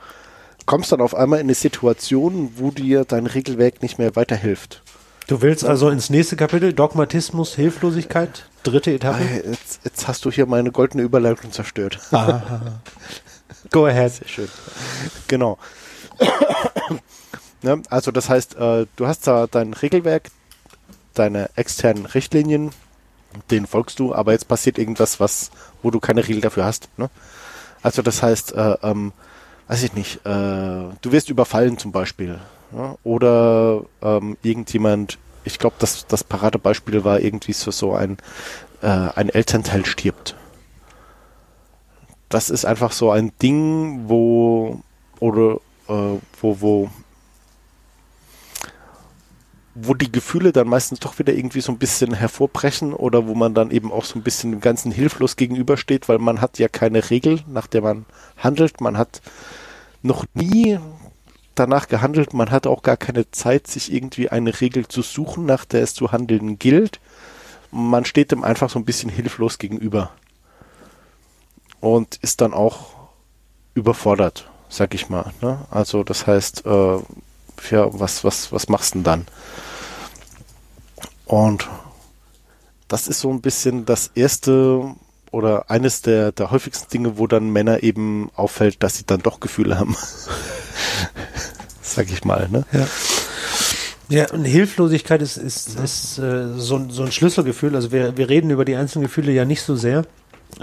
Speaker 1: kommst dann auf einmal in eine Situation, wo dir dein Regelwerk nicht mehr weiterhilft.
Speaker 2: Du willst also ins nächste Kapitel, Dogmatismus, Hilflosigkeit, dritte Etappe?
Speaker 1: Jetzt, jetzt hast du hier meine goldene Überleitung zerstört.
Speaker 2: Aha. Go ahead.
Speaker 1: Sehr schön. Genau. ne? Also das heißt, äh, du hast da dein Regelwerk, deine externen Richtlinien, denen folgst du, aber jetzt passiert irgendwas, was, wo du keine Regel dafür hast. Ne? Also das heißt, äh, ähm, weiß ich nicht, äh, du wirst überfallen zum Beispiel. Ja? Oder ähm, irgendjemand, ich glaube, das, das Paradebeispiel war irgendwie so, so ein, äh, ein Elternteil stirbt. Das ist einfach so ein Ding, wo oder äh, wo, wo wo die Gefühle dann meistens doch wieder irgendwie so ein bisschen hervorbrechen oder wo man dann eben auch so ein bisschen dem Ganzen hilflos gegenübersteht, weil man hat ja keine Regel, nach der man handelt. Man hat noch nie danach gehandelt, man hat auch gar keine Zeit, sich irgendwie eine Regel zu suchen, nach der es zu handeln gilt. Man steht dem einfach so ein bisschen hilflos gegenüber und ist dann auch überfordert, sag ich mal. Ne? Also das heißt, äh, ja, was, was, was machst du denn dann? Und das ist so ein bisschen das erste oder eines der, der häufigsten Dinge, wo dann Männer eben auffällt, dass sie dann doch Gefühle haben. Sag ich mal, ne?
Speaker 2: Ja. Ja, und Hilflosigkeit ist, ist, ist äh, so, so ein Schlüsselgefühl. Also wir, wir reden über die einzelnen Gefühle ja nicht so sehr.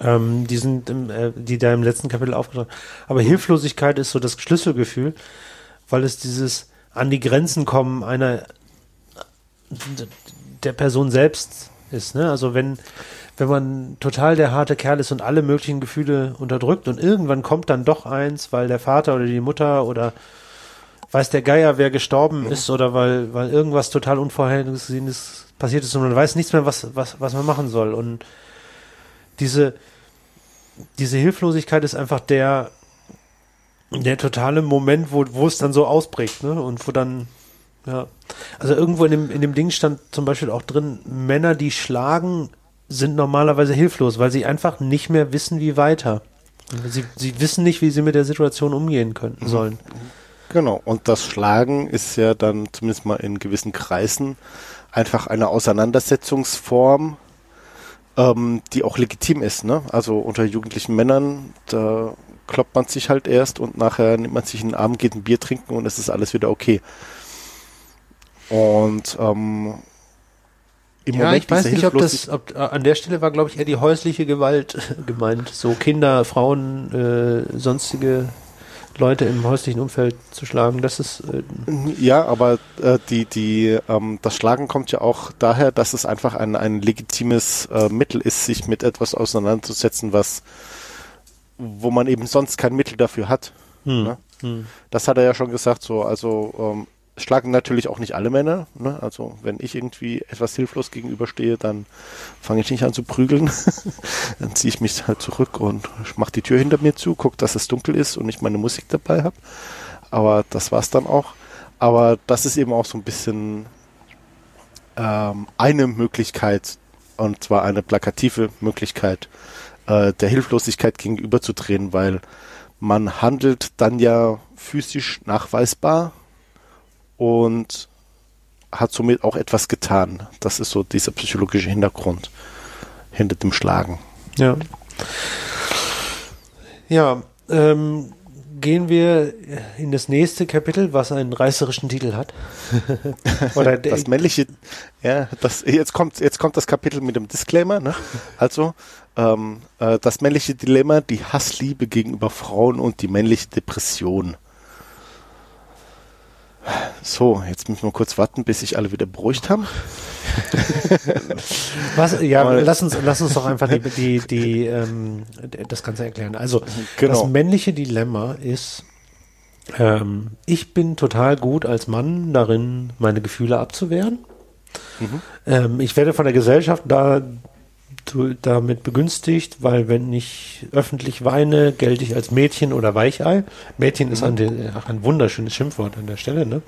Speaker 2: Ähm, die sind, im, äh, die da im letzten Kapitel aufgeschrieben. Aber Hilflosigkeit ist so das Schlüsselgefühl, weil es dieses an die Grenzen kommen einer der Person selbst ist. Ne? Also wenn, wenn man total der harte Kerl ist und alle möglichen Gefühle unterdrückt und irgendwann kommt dann doch eins, weil der Vater oder die Mutter oder weiß der Geier, wer gestorben ist oder weil, weil irgendwas total Unvorhergesehenes passiert ist und man weiß nichts mehr, was, was, was man machen soll. Und diese, diese Hilflosigkeit ist einfach der, der totale Moment, wo, wo es dann so ausbricht, ne? Und wo dann ja. Also irgendwo in dem, in dem Ding stand zum Beispiel auch drin, Männer, die schlagen, sind normalerweise hilflos, weil sie einfach nicht mehr wissen, wie weiter. Sie, sie wissen nicht, wie sie mit der Situation umgehen können mhm. sollen.
Speaker 1: Genau, und das Schlagen ist ja dann zumindest mal in gewissen Kreisen einfach eine Auseinandersetzungsform, ähm, die auch legitim ist. Ne? Also unter jugendlichen Männern, da kloppt man sich halt erst und nachher nimmt man sich einen Arm, geht ein Bier trinken und es ist alles wieder okay. Und ähm,
Speaker 2: im ja, Moment ich weiß nicht, ob das, ob, äh, an der Stelle war, glaube ich, eher die häusliche Gewalt gemeint. So Kinder, Frauen, äh, sonstige Leute im häuslichen Umfeld zu schlagen. Das ist äh,
Speaker 1: ja, aber äh, die die ähm, das Schlagen kommt ja auch daher, dass es einfach ein ein legitimes äh, Mittel ist, sich mit etwas auseinanderzusetzen, was wo man eben sonst kein Mittel dafür hat. Hm. Ne? Hm. Das hat er ja schon gesagt. So also ähm, schlagen natürlich auch nicht alle Männer. Ne? Also wenn ich irgendwie etwas hilflos gegenüberstehe, dann fange ich nicht an zu prügeln. dann ziehe ich mich halt zurück und mache die Tür hinter mir zu, gucke, dass es dunkel ist und ich meine Musik dabei habe. Aber das war's dann auch. Aber das ist eben auch so ein bisschen ähm, eine Möglichkeit, und zwar eine plakative Möglichkeit, äh, der Hilflosigkeit gegenüberzudrehen, weil man handelt dann ja physisch nachweisbar und hat somit auch etwas getan. Das ist so dieser psychologische Hintergrund hinter dem Schlagen.
Speaker 2: Ja. Ja, ähm, gehen wir in das nächste Kapitel, was einen reißerischen Titel hat.
Speaker 1: Oder das männliche, ja, das, jetzt kommt, jetzt kommt das Kapitel mit dem Disclaimer, ne? Also, ähm, äh, das männliche Dilemma, die Hassliebe gegenüber Frauen und die männliche Depression. So, jetzt müssen wir kurz warten, bis sich alle wieder beruhigt haben.
Speaker 2: Was, ja, Mal. lass uns, lass uns doch einfach die, die, die ähm, das Ganze erklären. Also, genau. das männliche Dilemma ist, ähm, ich bin total gut als Mann darin, meine Gefühle abzuwehren. Mhm. Ähm, ich werde von der Gesellschaft da damit begünstigt, weil wenn ich öffentlich weine, gelte ich als Mädchen oder Weichei. Mädchen mhm. ist ein, ach, ein wunderschönes Schimpfwort an der Stelle, ne?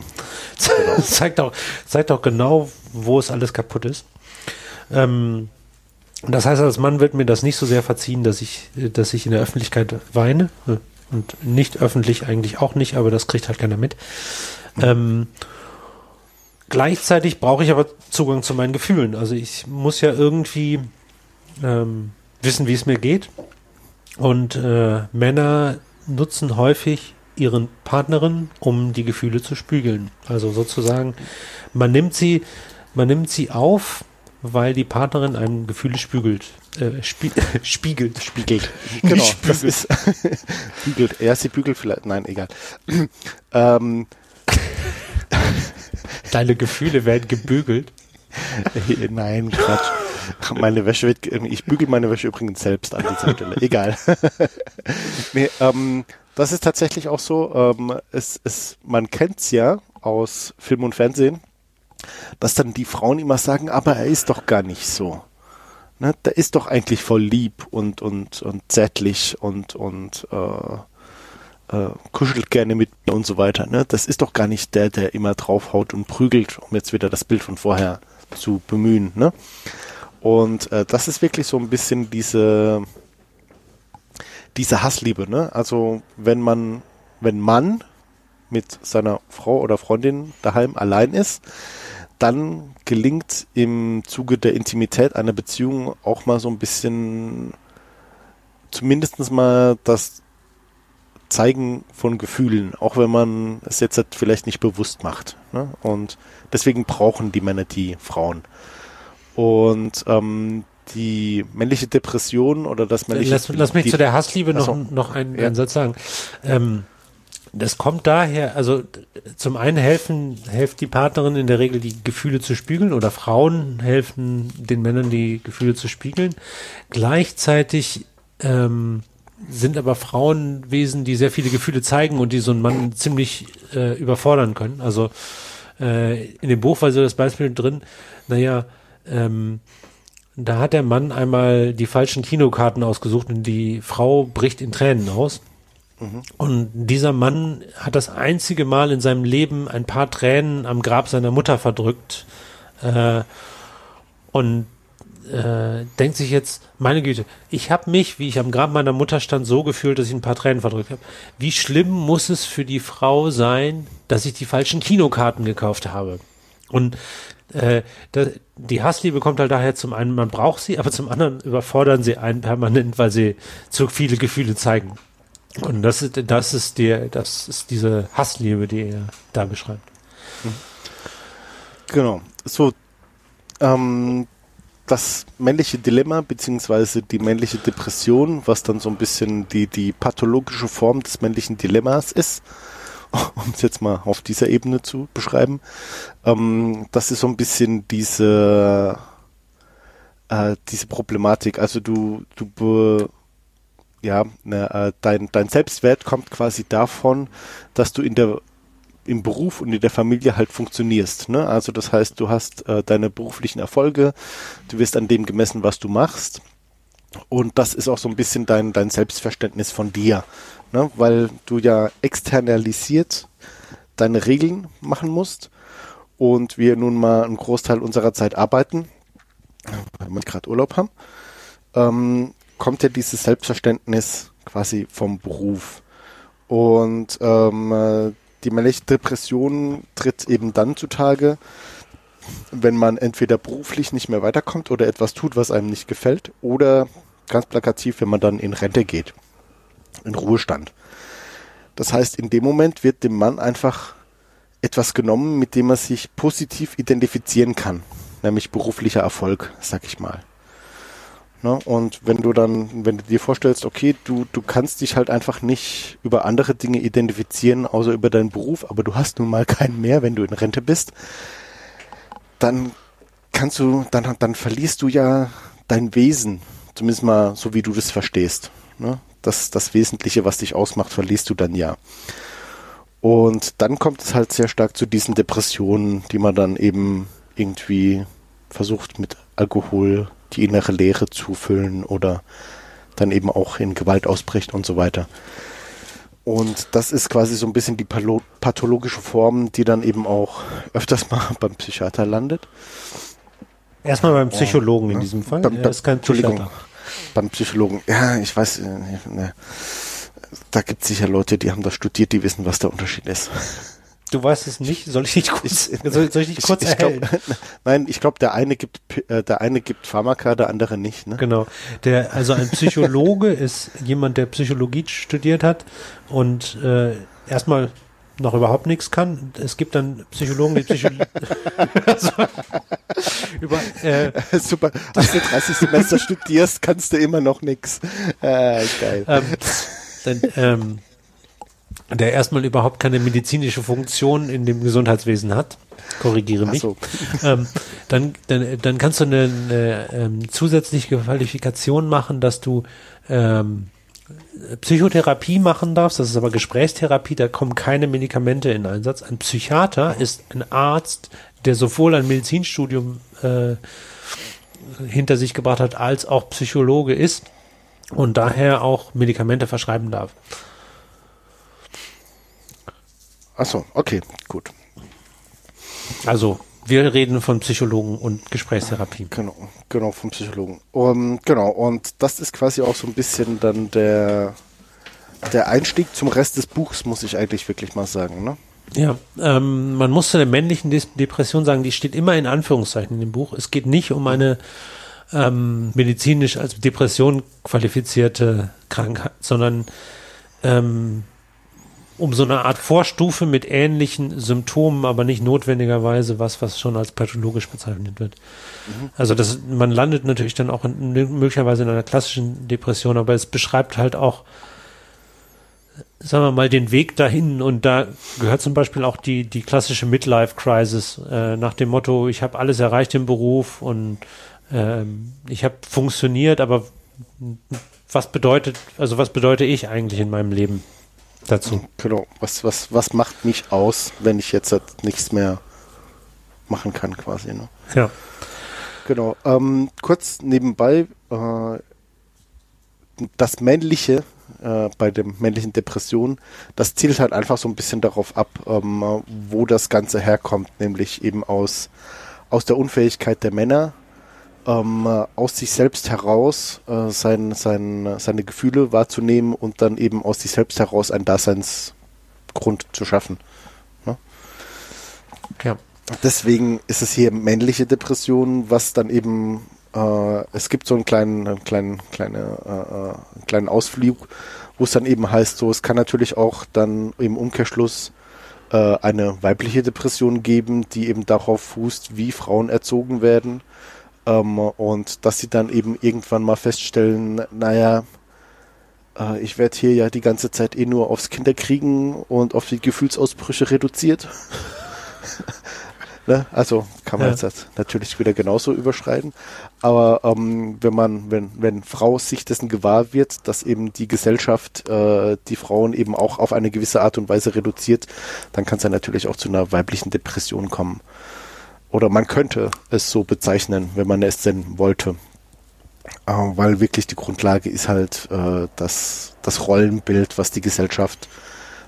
Speaker 2: Genau. zeigt, auch, zeigt auch genau, wo es alles kaputt ist. Ähm, das heißt, als Mann wird mir das nicht so sehr verziehen, dass ich, dass ich in der Öffentlichkeit weine. Und nicht öffentlich eigentlich auch nicht, aber das kriegt halt keiner mit. Mhm. Ähm, gleichzeitig brauche ich aber Zugang zu meinen Gefühlen. Also ich muss ja irgendwie ähm, wissen, wie es mir geht. Und äh, Männer nutzen häufig ihren Partnerin, um die Gefühle zu spiegeln. Also sozusagen, man nimmt sie, man nimmt sie auf, weil die Partnerin einem Gefühle spügelt. Äh, spie spiegelt. Spiegelt.
Speaker 1: Genau, spiegelt. das ist bügelt. Er, sie bügelt vielleicht. Nein, egal. ähm.
Speaker 2: Deine Gefühle werden gebügelt.
Speaker 1: Nein, Quatsch. Meine Wäsche wird, ich bügel meine Wäsche übrigens selbst an dieser Stelle. Egal. nee, ähm, das ist tatsächlich auch so. Ähm, es, es, man kennt's ja aus Film und Fernsehen, dass dann die Frauen immer sagen, aber er ist doch gar nicht so. Ne, der ist doch eigentlich voll lieb und, und, und zärtlich und, und äh, äh, kuschelt gerne mit und so weiter. Ne? Das ist doch gar nicht der, der immer draufhaut und prügelt, um jetzt wieder das Bild von vorher zu bemühen. Ne? Und äh, das ist wirklich so ein bisschen diese, diese Hassliebe, ne? Also wenn man, wenn Mann mit seiner Frau oder Freundin daheim allein ist, dann gelingt im Zuge der Intimität einer Beziehung auch mal so ein bisschen zumindest mal das Zeigen von Gefühlen, auch wenn man es jetzt vielleicht nicht bewusst macht. Ne? Und deswegen brauchen die Männer die Frauen. Und ähm, die männliche Depression oder das männliche.
Speaker 2: Lass, lass mich die, zu der Hassliebe noch, so, noch einen, ja. einen Satz sagen. Ähm, das kommt daher, also zum einen helfen, hilft die Partnerin in der Regel die Gefühle zu spiegeln oder Frauen helfen den Männern die Gefühle zu spiegeln. Gleichzeitig ähm, sind aber Frauenwesen, die sehr viele Gefühle zeigen und die so einen Mann ziemlich äh, überfordern können. Also äh, in dem Buch war so das Beispiel drin, naja, ähm, da hat der Mann einmal die falschen Kinokarten ausgesucht und die Frau bricht in Tränen aus. Mhm. Und dieser Mann hat das einzige Mal in seinem Leben ein paar Tränen am Grab seiner Mutter verdrückt. Äh, und äh, denkt sich jetzt, meine Güte, ich habe mich, wie ich am Grab meiner Mutter stand, so gefühlt, dass ich ein paar Tränen verdrückt habe. Wie schlimm muss es für die Frau sein, dass ich die falschen Kinokarten gekauft habe? Und äh, die Hassliebe kommt halt daher zum einen, man braucht sie, aber zum anderen überfordern sie einen permanent, weil sie zu viele Gefühle zeigen. Und das ist, das ist der, das ist diese Hassliebe, die er da beschreibt.
Speaker 1: Genau. So, ähm, das männliche Dilemma beziehungsweise die männliche Depression, was dann so ein bisschen die, die pathologische Form des männlichen Dilemmas ist, um es jetzt mal auf dieser Ebene zu beschreiben. Ähm, das ist so ein bisschen diese, äh, diese Problematik. Also du, du be, ja, ne, äh, dein, dein Selbstwert kommt quasi davon, dass du in der im Beruf und in der Familie halt funktionierst. Ne? Also das heißt, du hast äh, deine beruflichen Erfolge, du wirst an dem gemessen, was du machst. Und das ist auch so ein bisschen dein, dein Selbstverständnis von dir ne? weil du ja externalisiert deine Regeln machen musst und wir nun mal einen Großteil unserer Zeit arbeiten, weil wir gerade Urlaub haben, ähm, kommt ja dieses Selbstverständnis quasi vom Beruf. Und ähm, die männliche Depression tritt eben dann zutage, wenn man entweder beruflich nicht mehr weiterkommt oder etwas tut, was einem nicht gefällt, oder ganz plakativ, wenn man dann in Rente geht in Ruhestand. Das heißt, in dem Moment wird dem Mann einfach etwas genommen, mit dem er sich positiv identifizieren kann, nämlich beruflicher Erfolg, sag ich mal. Ne? Und wenn du dann, wenn du dir vorstellst, okay, du, du kannst dich halt einfach nicht über andere Dinge identifizieren, außer über deinen Beruf, aber du hast nun mal keinen mehr, wenn du in Rente bist, dann kannst du, dann, dann verlierst du ja dein Wesen, zumindest mal so wie du das verstehst. Ne? Das, das Wesentliche, was dich ausmacht, verlierst du dann ja. Und dann kommt es halt sehr stark zu diesen Depressionen, die man dann eben irgendwie versucht mit Alkohol die innere Leere zu füllen oder dann eben auch in Gewalt ausbricht und so weiter. Und das ist quasi so ein bisschen die pathologische Form, die dann eben auch öfters mal beim Psychiater landet.
Speaker 2: Erstmal beim Psychologen ja, in diesem Fall.
Speaker 1: Beim, er ist kein Psychiater. Beim Psychologen. Ja, ich weiß, äh, ne, da gibt es sicher Leute, die haben das studiert, die wissen, was der Unterschied ist.
Speaker 2: Du weißt es nicht. Soll ich nicht kurz, ich, soll, soll ich nicht kurz
Speaker 1: ich, ich glaub, Nein, ich glaube, der eine gibt, äh, der eine gibt Pharmaka, der andere nicht. Ne?
Speaker 2: Genau. Der, also ein Psychologe ist jemand, der Psychologie studiert hat und äh, erstmal noch überhaupt nichts kann. Es gibt dann Psychologen, die Psychologie. also,
Speaker 1: über, äh, Super. Als du 30 Semester studierst, kannst du immer noch nichts. Äh, geil. Ähm,
Speaker 2: dann, ähm, der erstmal überhaupt keine medizinische Funktion in dem Gesundheitswesen hat, korrigiere mich, so. ähm, dann, dann, dann kannst du eine, eine ähm, zusätzliche Qualifikation machen, dass du ähm, Psychotherapie machen darfst, das ist aber Gesprächstherapie, da kommen keine Medikamente in Einsatz. Ein Psychiater ist ein Arzt, der sowohl ein Medizinstudium äh, hinter sich gebracht hat, als auch Psychologe ist und daher auch Medikamente verschreiben darf.
Speaker 1: Achso, okay, gut.
Speaker 2: Also, wir reden von Psychologen und Gesprächstherapie.
Speaker 1: Genau, genau, von Psychologen. Um, genau, und das ist quasi auch so ein bisschen dann der, der Einstieg zum Rest des Buchs, muss ich eigentlich wirklich mal sagen, ne?
Speaker 2: Ja, ähm, man muss zu der männlichen Depression sagen, die steht immer in Anführungszeichen in dem Buch. Es geht nicht um eine ähm, medizinisch als Depression qualifizierte Krankheit, sondern ähm, um so eine Art Vorstufe mit ähnlichen Symptomen, aber nicht notwendigerweise was, was schon als pathologisch bezeichnet wird. Mhm. Also das, man landet natürlich dann auch in, möglicherweise in einer klassischen Depression, aber es beschreibt halt auch, sagen wir mal, den Weg dahin und da gehört zum Beispiel auch die, die klassische Midlife-Crisis äh, nach dem Motto, ich habe alles erreicht im Beruf und äh, ich habe funktioniert, aber was bedeutet, also was bedeutet ich eigentlich in meinem Leben? Dazu.
Speaker 1: Genau. Was, was, was macht mich aus, wenn ich jetzt halt nichts mehr machen kann, quasi. Ne?
Speaker 2: Ja.
Speaker 1: Genau. Ähm, kurz nebenbei, äh, das Männliche äh, bei dem männlichen Depression, das zielt halt einfach so ein bisschen darauf ab, ähm, wo das Ganze herkommt, nämlich eben aus, aus der Unfähigkeit der Männer, ähm, aus sich selbst heraus äh, sein, sein, seine Gefühle wahrzunehmen und dann eben aus sich selbst heraus einen Daseinsgrund zu schaffen. Ne? Ja. Deswegen ist es hier männliche Depression, was dann eben äh, es gibt so einen kleinen, kleinen, kleine, äh, äh, kleinen Ausflug, wo es dann eben heißt, so es kann natürlich auch dann im Umkehrschluss äh, eine weibliche Depression geben, die eben darauf fußt, wie Frauen erzogen werden ähm, und dass sie dann eben irgendwann mal feststellen, naja, äh, ich werde hier ja die ganze Zeit eh nur aufs Kinderkriegen und auf die Gefühlsausbrüche reduziert. ne? Also kann man ja. jetzt natürlich wieder genauso überschreiten. Aber ähm, wenn man, wenn, wenn Frau sich dessen gewahr wird, dass eben die Gesellschaft äh, die Frauen eben auch auf eine gewisse Art und Weise reduziert, dann kann es ja natürlich auch zu einer weiblichen Depression kommen oder man könnte es so bezeichnen, wenn man es denn wollte. Äh, weil wirklich die Grundlage ist halt äh, das, das Rollenbild, was die Gesellschaft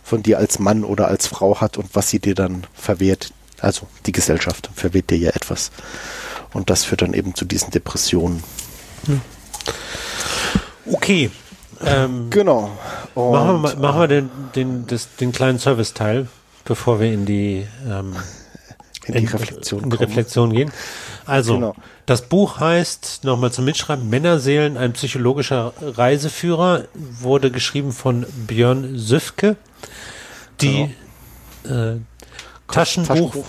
Speaker 1: von dir als Mann oder als Frau hat und was sie dir dann verwehrt. Also die Gesellschaft verwehrt dir ja etwas. Und das führt dann eben zu diesen Depressionen. Hm.
Speaker 2: Okay. Ähm,
Speaker 1: genau.
Speaker 2: Und, machen wir, machen wir den, den, das, den kleinen Service-Teil, bevor wir in die ähm,
Speaker 1: in die Reflexion,
Speaker 2: in die Reflexion gehen. Also, genau. das Buch heißt, nochmal zum Mitschreiben, Männerseelen, ein psychologischer Reiseführer, wurde geschrieben von Björn Süfke Die äh, Taschenbuch,
Speaker 1: Taschenbuch,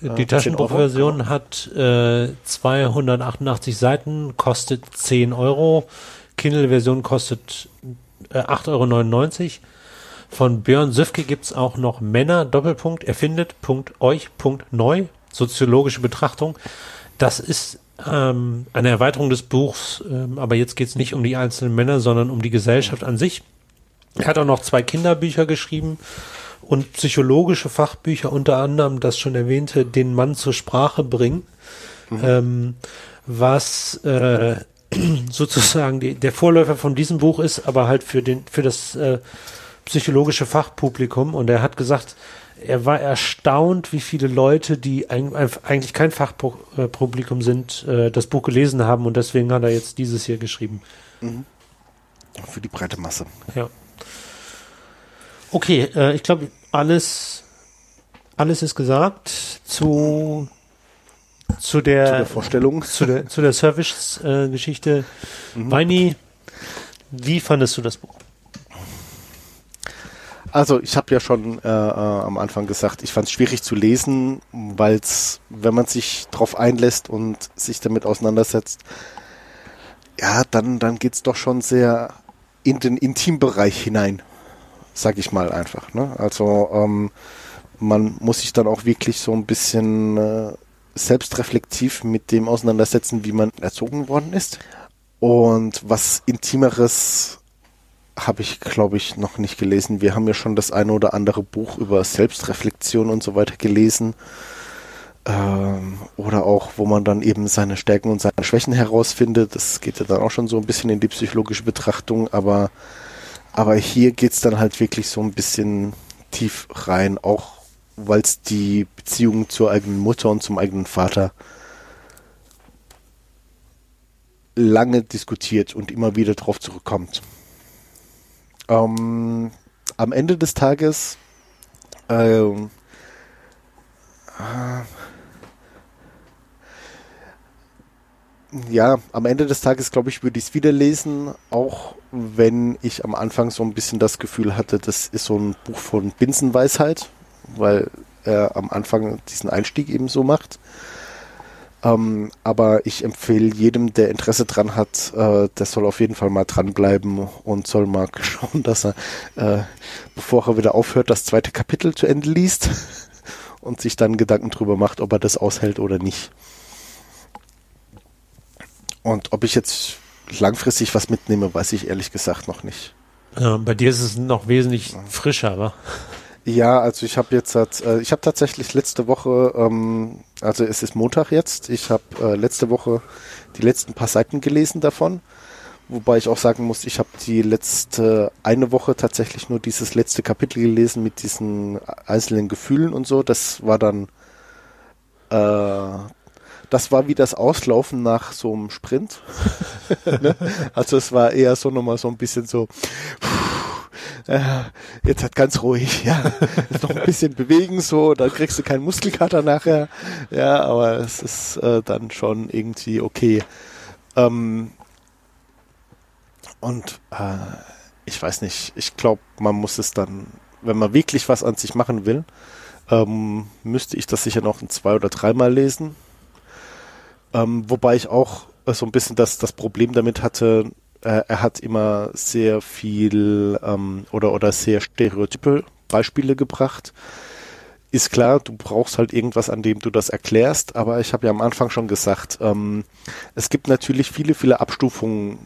Speaker 2: die
Speaker 1: äh, 10
Speaker 2: Taschenbuchversion hat äh, 288 Seiten, kostet 10 Euro. Kindle-Version kostet äh, 8,99 Euro. Von Björn Süfke gibt's auch noch Männer, Doppelpunkt, erfindet, Punkt, euch, Punkt, neu, soziologische Betrachtung. Das ist ähm, eine Erweiterung des Buchs, ähm, aber jetzt geht's nicht um die einzelnen Männer, sondern um die Gesellschaft an sich. Er hat auch noch zwei Kinderbücher geschrieben und psychologische Fachbücher, unter anderem das schon erwähnte, den Mann zur Sprache bringen, ähm, was äh, sozusagen die, der Vorläufer von diesem Buch ist, aber halt für den für das äh, psychologische Fachpublikum. Und er hat gesagt, er war erstaunt, wie viele Leute, die eigentlich kein Fachpublikum sind, äh, das Buch gelesen haben. Und deswegen hat er jetzt dieses hier geschrieben.
Speaker 1: Für die breite Masse.
Speaker 2: Ja. Okay, äh, ich glaube, alles, alles ist gesagt zu, zu der,
Speaker 1: Zu der Vorstellung.
Speaker 2: zu der, zu der Service-Geschichte. Weini, wie fandest du das Buch?
Speaker 1: Also ich habe ja schon äh, äh, am Anfang gesagt, ich fand es schwierig zu lesen, weil es, wenn man sich drauf einlässt und sich damit auseinandersetzt, ja, dann, dann geht's doch schon sehr in den Intimbereich hinein, sag ich mal einfach. Ne? Also ähm, man muss sich dann auch wirklich so ein bisschen äh, selbstreflektiv mit dem auseinandersetzen, wie man erzogen worden ist. Und was Intimeres habe ich, glaube ich, noch nicht gelesen. Wir haben ja schon das eine oder andere Buch über Selbstreflexion und so weiter gelesen. Ähm, oder auch, wo man dann eben seine Stärken und seine Schwächen herausfindet. Das geht ja dann auch schon so ein bisschen in die psychologische Betrachtung, aber, aber hier geht's dann halt wirklich so ein bisschen tief rein, auch weil es die Beziehung zur eigenen Mutter und zum eigenen Vater lange diskutiert und immer wieder drauf zurückkommt. Ähm, am Ende des Tages ähm, äh, ja, am Ende des Tages, glaube ich, würde ich es wieder lesen, auch wenn ich am Anfang so ein bisschen das Gefühl hatte, das ist so ein Buch von Binsenweisheit, weil er am Anfang diesen Einstieg eben so macht. Ähm, aber ich empfehle jedem, der Interesse dran hat, äh, der soll auf jeden Fall mal dranbleiben und soll mal schauen, dass er, äh, bevor er wieder aufhört, das zweite Kapitel zu Ende liest und sich dann Gedanken drüber macht, ob er das aushält oder nicht. Und ob ich jetzt langfristig was mitnehme, weiß ich ehrlich gesagt noch nicht.
Speaker 2: Ja, bei dir ist es noch wesentlich frischer, wa?
Speaker 1: Ja, also ich habe jetzt, äh, ich habe tatsächlich letzte Woche, ähm, also es ist Montag jetzt, ich habe äh, letzte Woche die letzten paar Seiten gelesen davon, wobei ich auch sagen muss, ich habe die letzte eine Woche tatsächlich nur dieses letzte Kapitel gelesen mit diesen einzelnen Gefühlen und so. Das war dann, äh, das war wie das Auslaufen nach so einem Sprint. ne? Also es war eher so nochmal so ein bisschen so. Äh, jetzt hat ganz ruhig, ja, jetzt noch ein bisschen bewegen so, dann kriegst du keinen Muskelkater nachher, ja, aber es ist äh, dann schon irgendwie okay. Ähm, und äh, ich weiß nicht, ich glaube, man muss es dann, wenn man wirklich was an sich machen will, ähm, müsste ich das sicher noch ein zwei oder dreimal lesen. Ähm, wobei ich auch äh, so ein bisschen das, das Problem damit hatte, äh, er hat immer sehr viel ähm, oder, oder sehr stereotype Beispiele gebracht. Ist klar, du brauchst halt irgendwas, an dem du das erklärst, aber ich habe ja am Anfang schon gesagt, ähm, es gibt natürlich viele, viele Abstufungen,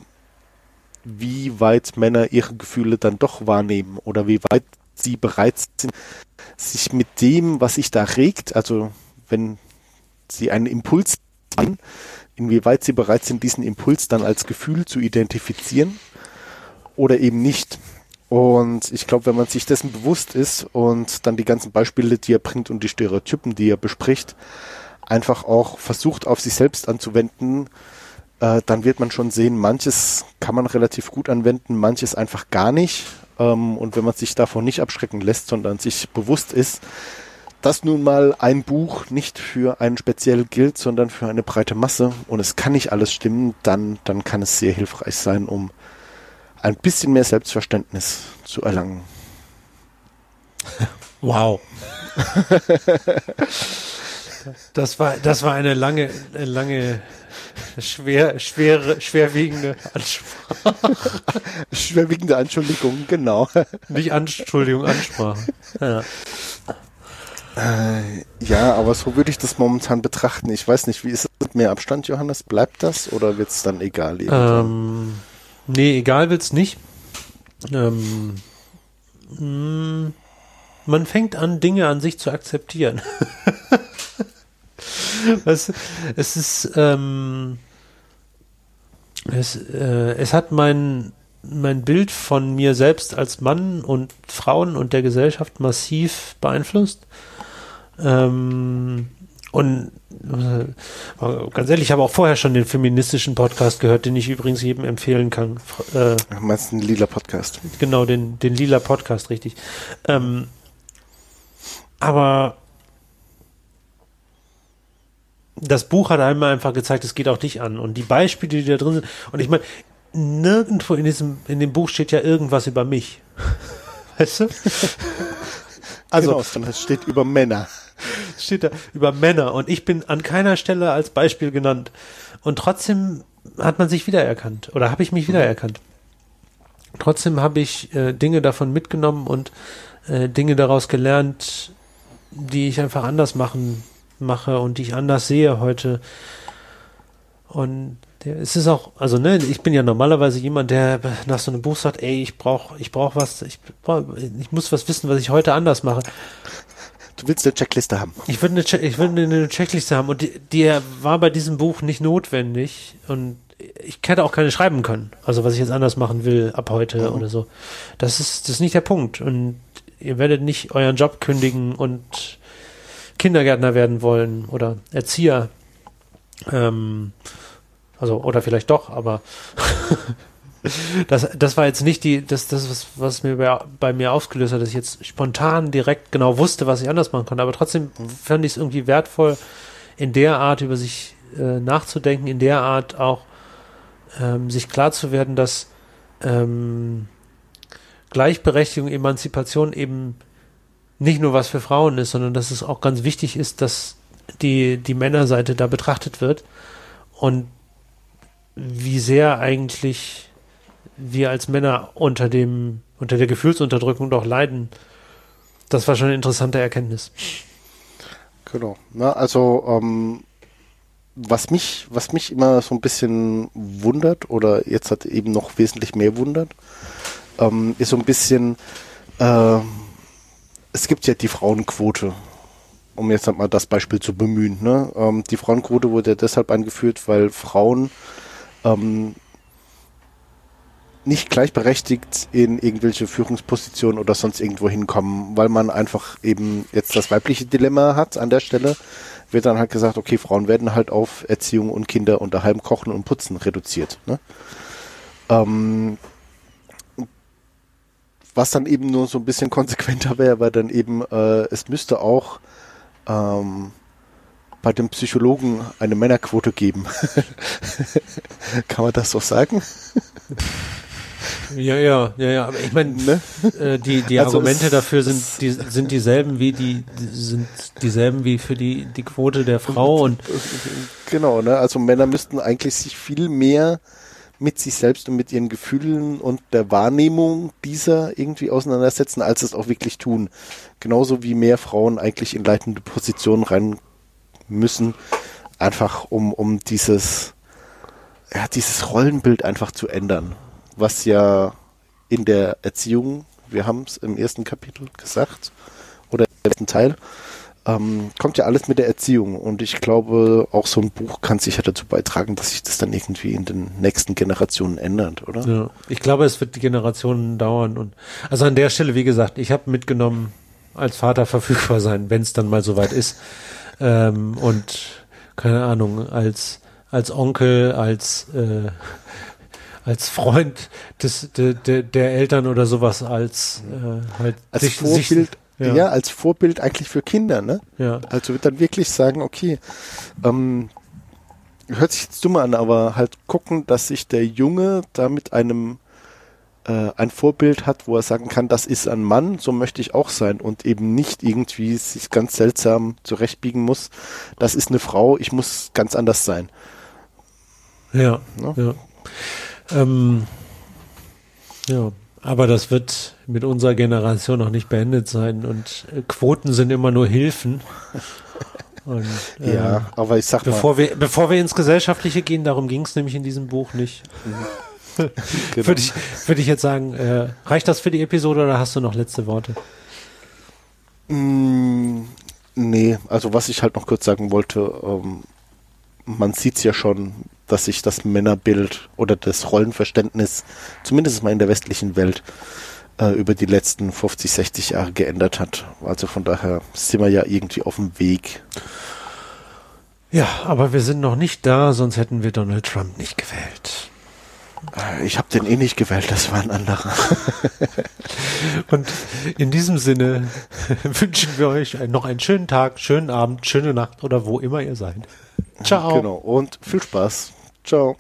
Speaker 1: wie weit Männer ihre Gefühle dann doch wahrnehmen oder wie weit sie bereit sind, sich mit dem, was sich da regt, also wenn sie einen Impuls haben, inwieweit sie bereit sind, diesen Impuls dann als Gefühl zu identifizieren oder eben nicht. Und ich glaube, wenn man sich dessen bewusst ist und dann die ganzen Beispiele, die er bringt und die Stereotypen, die er bespricht, einfach auch versucht auf sich selbst anzuwenden, äh, dann wird man schon sehen, manches kann man relativ gut anwenden, manches einfach gar nicht. Ähm, und wenn man sich davon nicht abschrecken lässt, sondern sich bewusst ist, dass nun mal ein Buch nicht für einen speziell gilt, sondern für eine breite Masse und es kann nicht alles stimmen, dann, dann kann es sehr hilfreich sein, um ein bisschen mehr Selbstverständnis zu erlangen.
Speaker 2: Wow. Das war, das war eine lange, lange, schwer, schwere, schwerwiegende Ansprache.
Speaker 1: Schwerwiegende Anschuldigung, genau.
Speaker 2: Nicht Anschuldigung, Ansprache. Ja.
Speaker 1: Äh, ja, aber so würde ich das momentan betrachten. Ich weiß nicht, wie ist es mit mehr Abstand, Johannes? Bleibt das oder wird es dann egal?
Speaker 2: Ähm, nee, egal wird's nicht. Ähm, mh, man fängt an, Dinge an sich zu akzeptieren. es, es ist, ähm, es, äh, es hat mein, mein Bild von mir selbst als Mann und Frauen und der Gesellschaft massiv beeinflusst. Ähm, und äh, ganz ehrlich, ich habe auch vorher schon den feministischen Podcast gehört, den ich übrigens jedem empfehlen kann.
Speaker 1: Äh, meinst du den Lila Podcast?
Speaker 2: Genau, den, den Lila Podcast, richtig. Ähm, aber das Buch hat einmal einfach gezeigt, es geht auch dich an. Und die Beispiele, die da drin sind, und ich meine, nirgendwo in diesem, in dem Buch steht ja irgendwas über mich. Weißt du?
Speaker 1: Also, genau, sondern es steht über Männer.
Speaker 2: Steht da über Männer. Und ich bin an keiner Stelle als Beispiel genannt. Und trotzdem hat man sich wiedererkannt. Oder habe ich mich wiedererkannt. Trotzdem habe ich äh, Dinge davon mitgenommen und äh, Dinge daraus gelernt, die ich einfach anders machen mache und die ich anders sehe heute. Und es ist auch, also ne, ich bin ja normalerweise jemand, der nach so einem Buch sagt, ey, ich brauche ich brauch was, ich, brauch, ich muss was wissen, was ich heute anders mache.
Speaker 1: Du willst eine Checkliste haben.
Speaker 2: Ich würde eine, ich würde eine Checkliste haben und die, die war bei diesem Buch nicht notwendig und ich hätte auch keine schreiben können. Also was ich jetzt anders machen will ab heute mhm. oder so. Das ist, das ist nicht der Punkt. Und ihr werdet nicht euren Job kündigen und Kindergärtner werden wollen oder Erzieher. Ähm, also, oder vielleicht doch, aber das, das war jetzt nicht die, das, das was, was mir bei, bei, mir ausgelöst hat, dass ich jetzt spontan direkt genau wusste, was ich anders machen konnte. Aber trotzdem fand ich es irgendwie wertvoll, in der Art über sich äh, nachzudenken, in der Art auch ähm, sich klar zu werden, dass ähm, Gleichberechtigung, Emanzipation eben nicht nur was für Frauen ist, sondern dass es auch ganz wichtig ist, dass die, die Männerseite da betrachtet wird und wie sehr eigentlich wir als Männer unter dem, unter der Gefühlsunterdrückung doch leiden. Das war schon eine interessante Erkenntnis.
Speaker 1: Genau. Na, also ähm, was mich, was mich immer so ein bisschen wundert oder jetzt hat eben noch wesentlich mehr wundert, ähm, ist so ein bisschen äh, es gibt ja die Frauenquote, um jetzt mal das Beispiel zu bemühen. Ne? Ähm, die Frauenquote wurde ja deshalb eingeführt, weil Frauen ähm, nicht gleichberechtigt in irgendwelche Führungspositionen oder sonst irgendwo hinkommen, weil man einfach eben jetzt das weibliche Dilemma hat an der Stelle, wird dann halt gesagt, okay, Frauen werden halt auf Erziehung und Kinder und daheim kochen und putzen reduziert. Ne? Ähm, was dann eben nur so ein bisschen konsequenter wäre, weil dann eben äh, es müsste auch ähm, bei dem Psychologen eine Männerquote geben. Kann man das so sagen?
Speaker 2: Ja, ja, ja, ja. Aber ich meine, ne? äh, die, die also Argumente dafür sind, die, sind dieselben wie die, sind dieselben wie für die, die Quote der Frau und
Speaker 1: genau, ne? Also Männer müssten eigentlich sich viel mehr mit sich selbst und mit ihren Gefühlen und der Wahrnehmung dieser irgendwie auseinandersetzen, als es auch wirklich tun. Genauso wie mehr Frauen eigentlich in leitende Positionen rein müssen, einfach um, um dieses, ja, dieses Rollenbild einfach zu ändern, was ja in der Erziehung, wir haben es im ersten Kapitel gesagt, oder im ersten Teil, ähm, kommt ja alles mit der Erziehung. Und ich glaube, auch so ein Buch kann sicher dazu beitragen, dass sich das dann irgendwie in den nächsten Generationen ändert, oder?
Speaker 2: Ja, ich glaube, es wird die Generationen dauern. Und also an der Stelle, wie gesagt, ich habe mitgenommen, als Vater verfügbar sein, wenn es dann mal soweit ist. Ähm, und keine Ahnung, als als Onkel, als äh, als Freund des, de, de, der Eltern oder sowas, als äh, halt
Speaker 1: als sich, Vorbild sich, ja. ja. als Vorbild eigentlich für Kinder, ne?
Speaker 2: Ja.
Speaker 1: Also wird dann wirklich sagen, okay, ähm, hört sich jetzt dumm an, aber halt gucken, dass sich der Junge da mit einem äh, ein Vorbild hat, wo er sagen kann, das ist ein Mann, so möchte ich auch sein und eben nicht irgendwie sich ganz seltsam zurechtbiegen muss, das ist eine Frau, ich muss ganz anders sein.
Speaker 2: Ja, ja. Ja. Ähm, ja. Aber das wird mit unserer Generation noch nicht beendet sein und äh, Quoten sind immer nur Hilfen.
Speaker 1: Und, äh, ja, aber ich sag
Speaker 2: bevor mal. Wir, bevor wir ins Gesellschaftliche gehen, darum ging es nämlich in diesem Buch nicht. genau. Würde ich, würd ich jetzt sagen, äh, reicht das für die Episode oder hast du noch letzte Worte?
Speaker 1: Mm, nee, also was ich halt noch kurz sagen wollte, ähm, man sieht es ja schon, dass sich das Männerbild oder das Rollenverständnis, zumindest mal in der westlichen Welt, äh, über die letzten 50, 60 Jahre geändert hat. Also von daher sind wir ja irgendwie auf dem Weg.
Speaker 2: Ja, aber wir sind noch nicht da, sonst hätten wir Donald Trump nicht gewählt.
Speaker 1: Äh, ich habe den eh nicht gewählt, das war ein anderer.
Speaker 2: Und in diesem Sinne wünschen wir euch noch einen schönen Tag, schönen Abend, schöne Nacht oder wo immer ihr seid. Ciao.
Speaker 1: Genau, und viel Spaß. Ciao.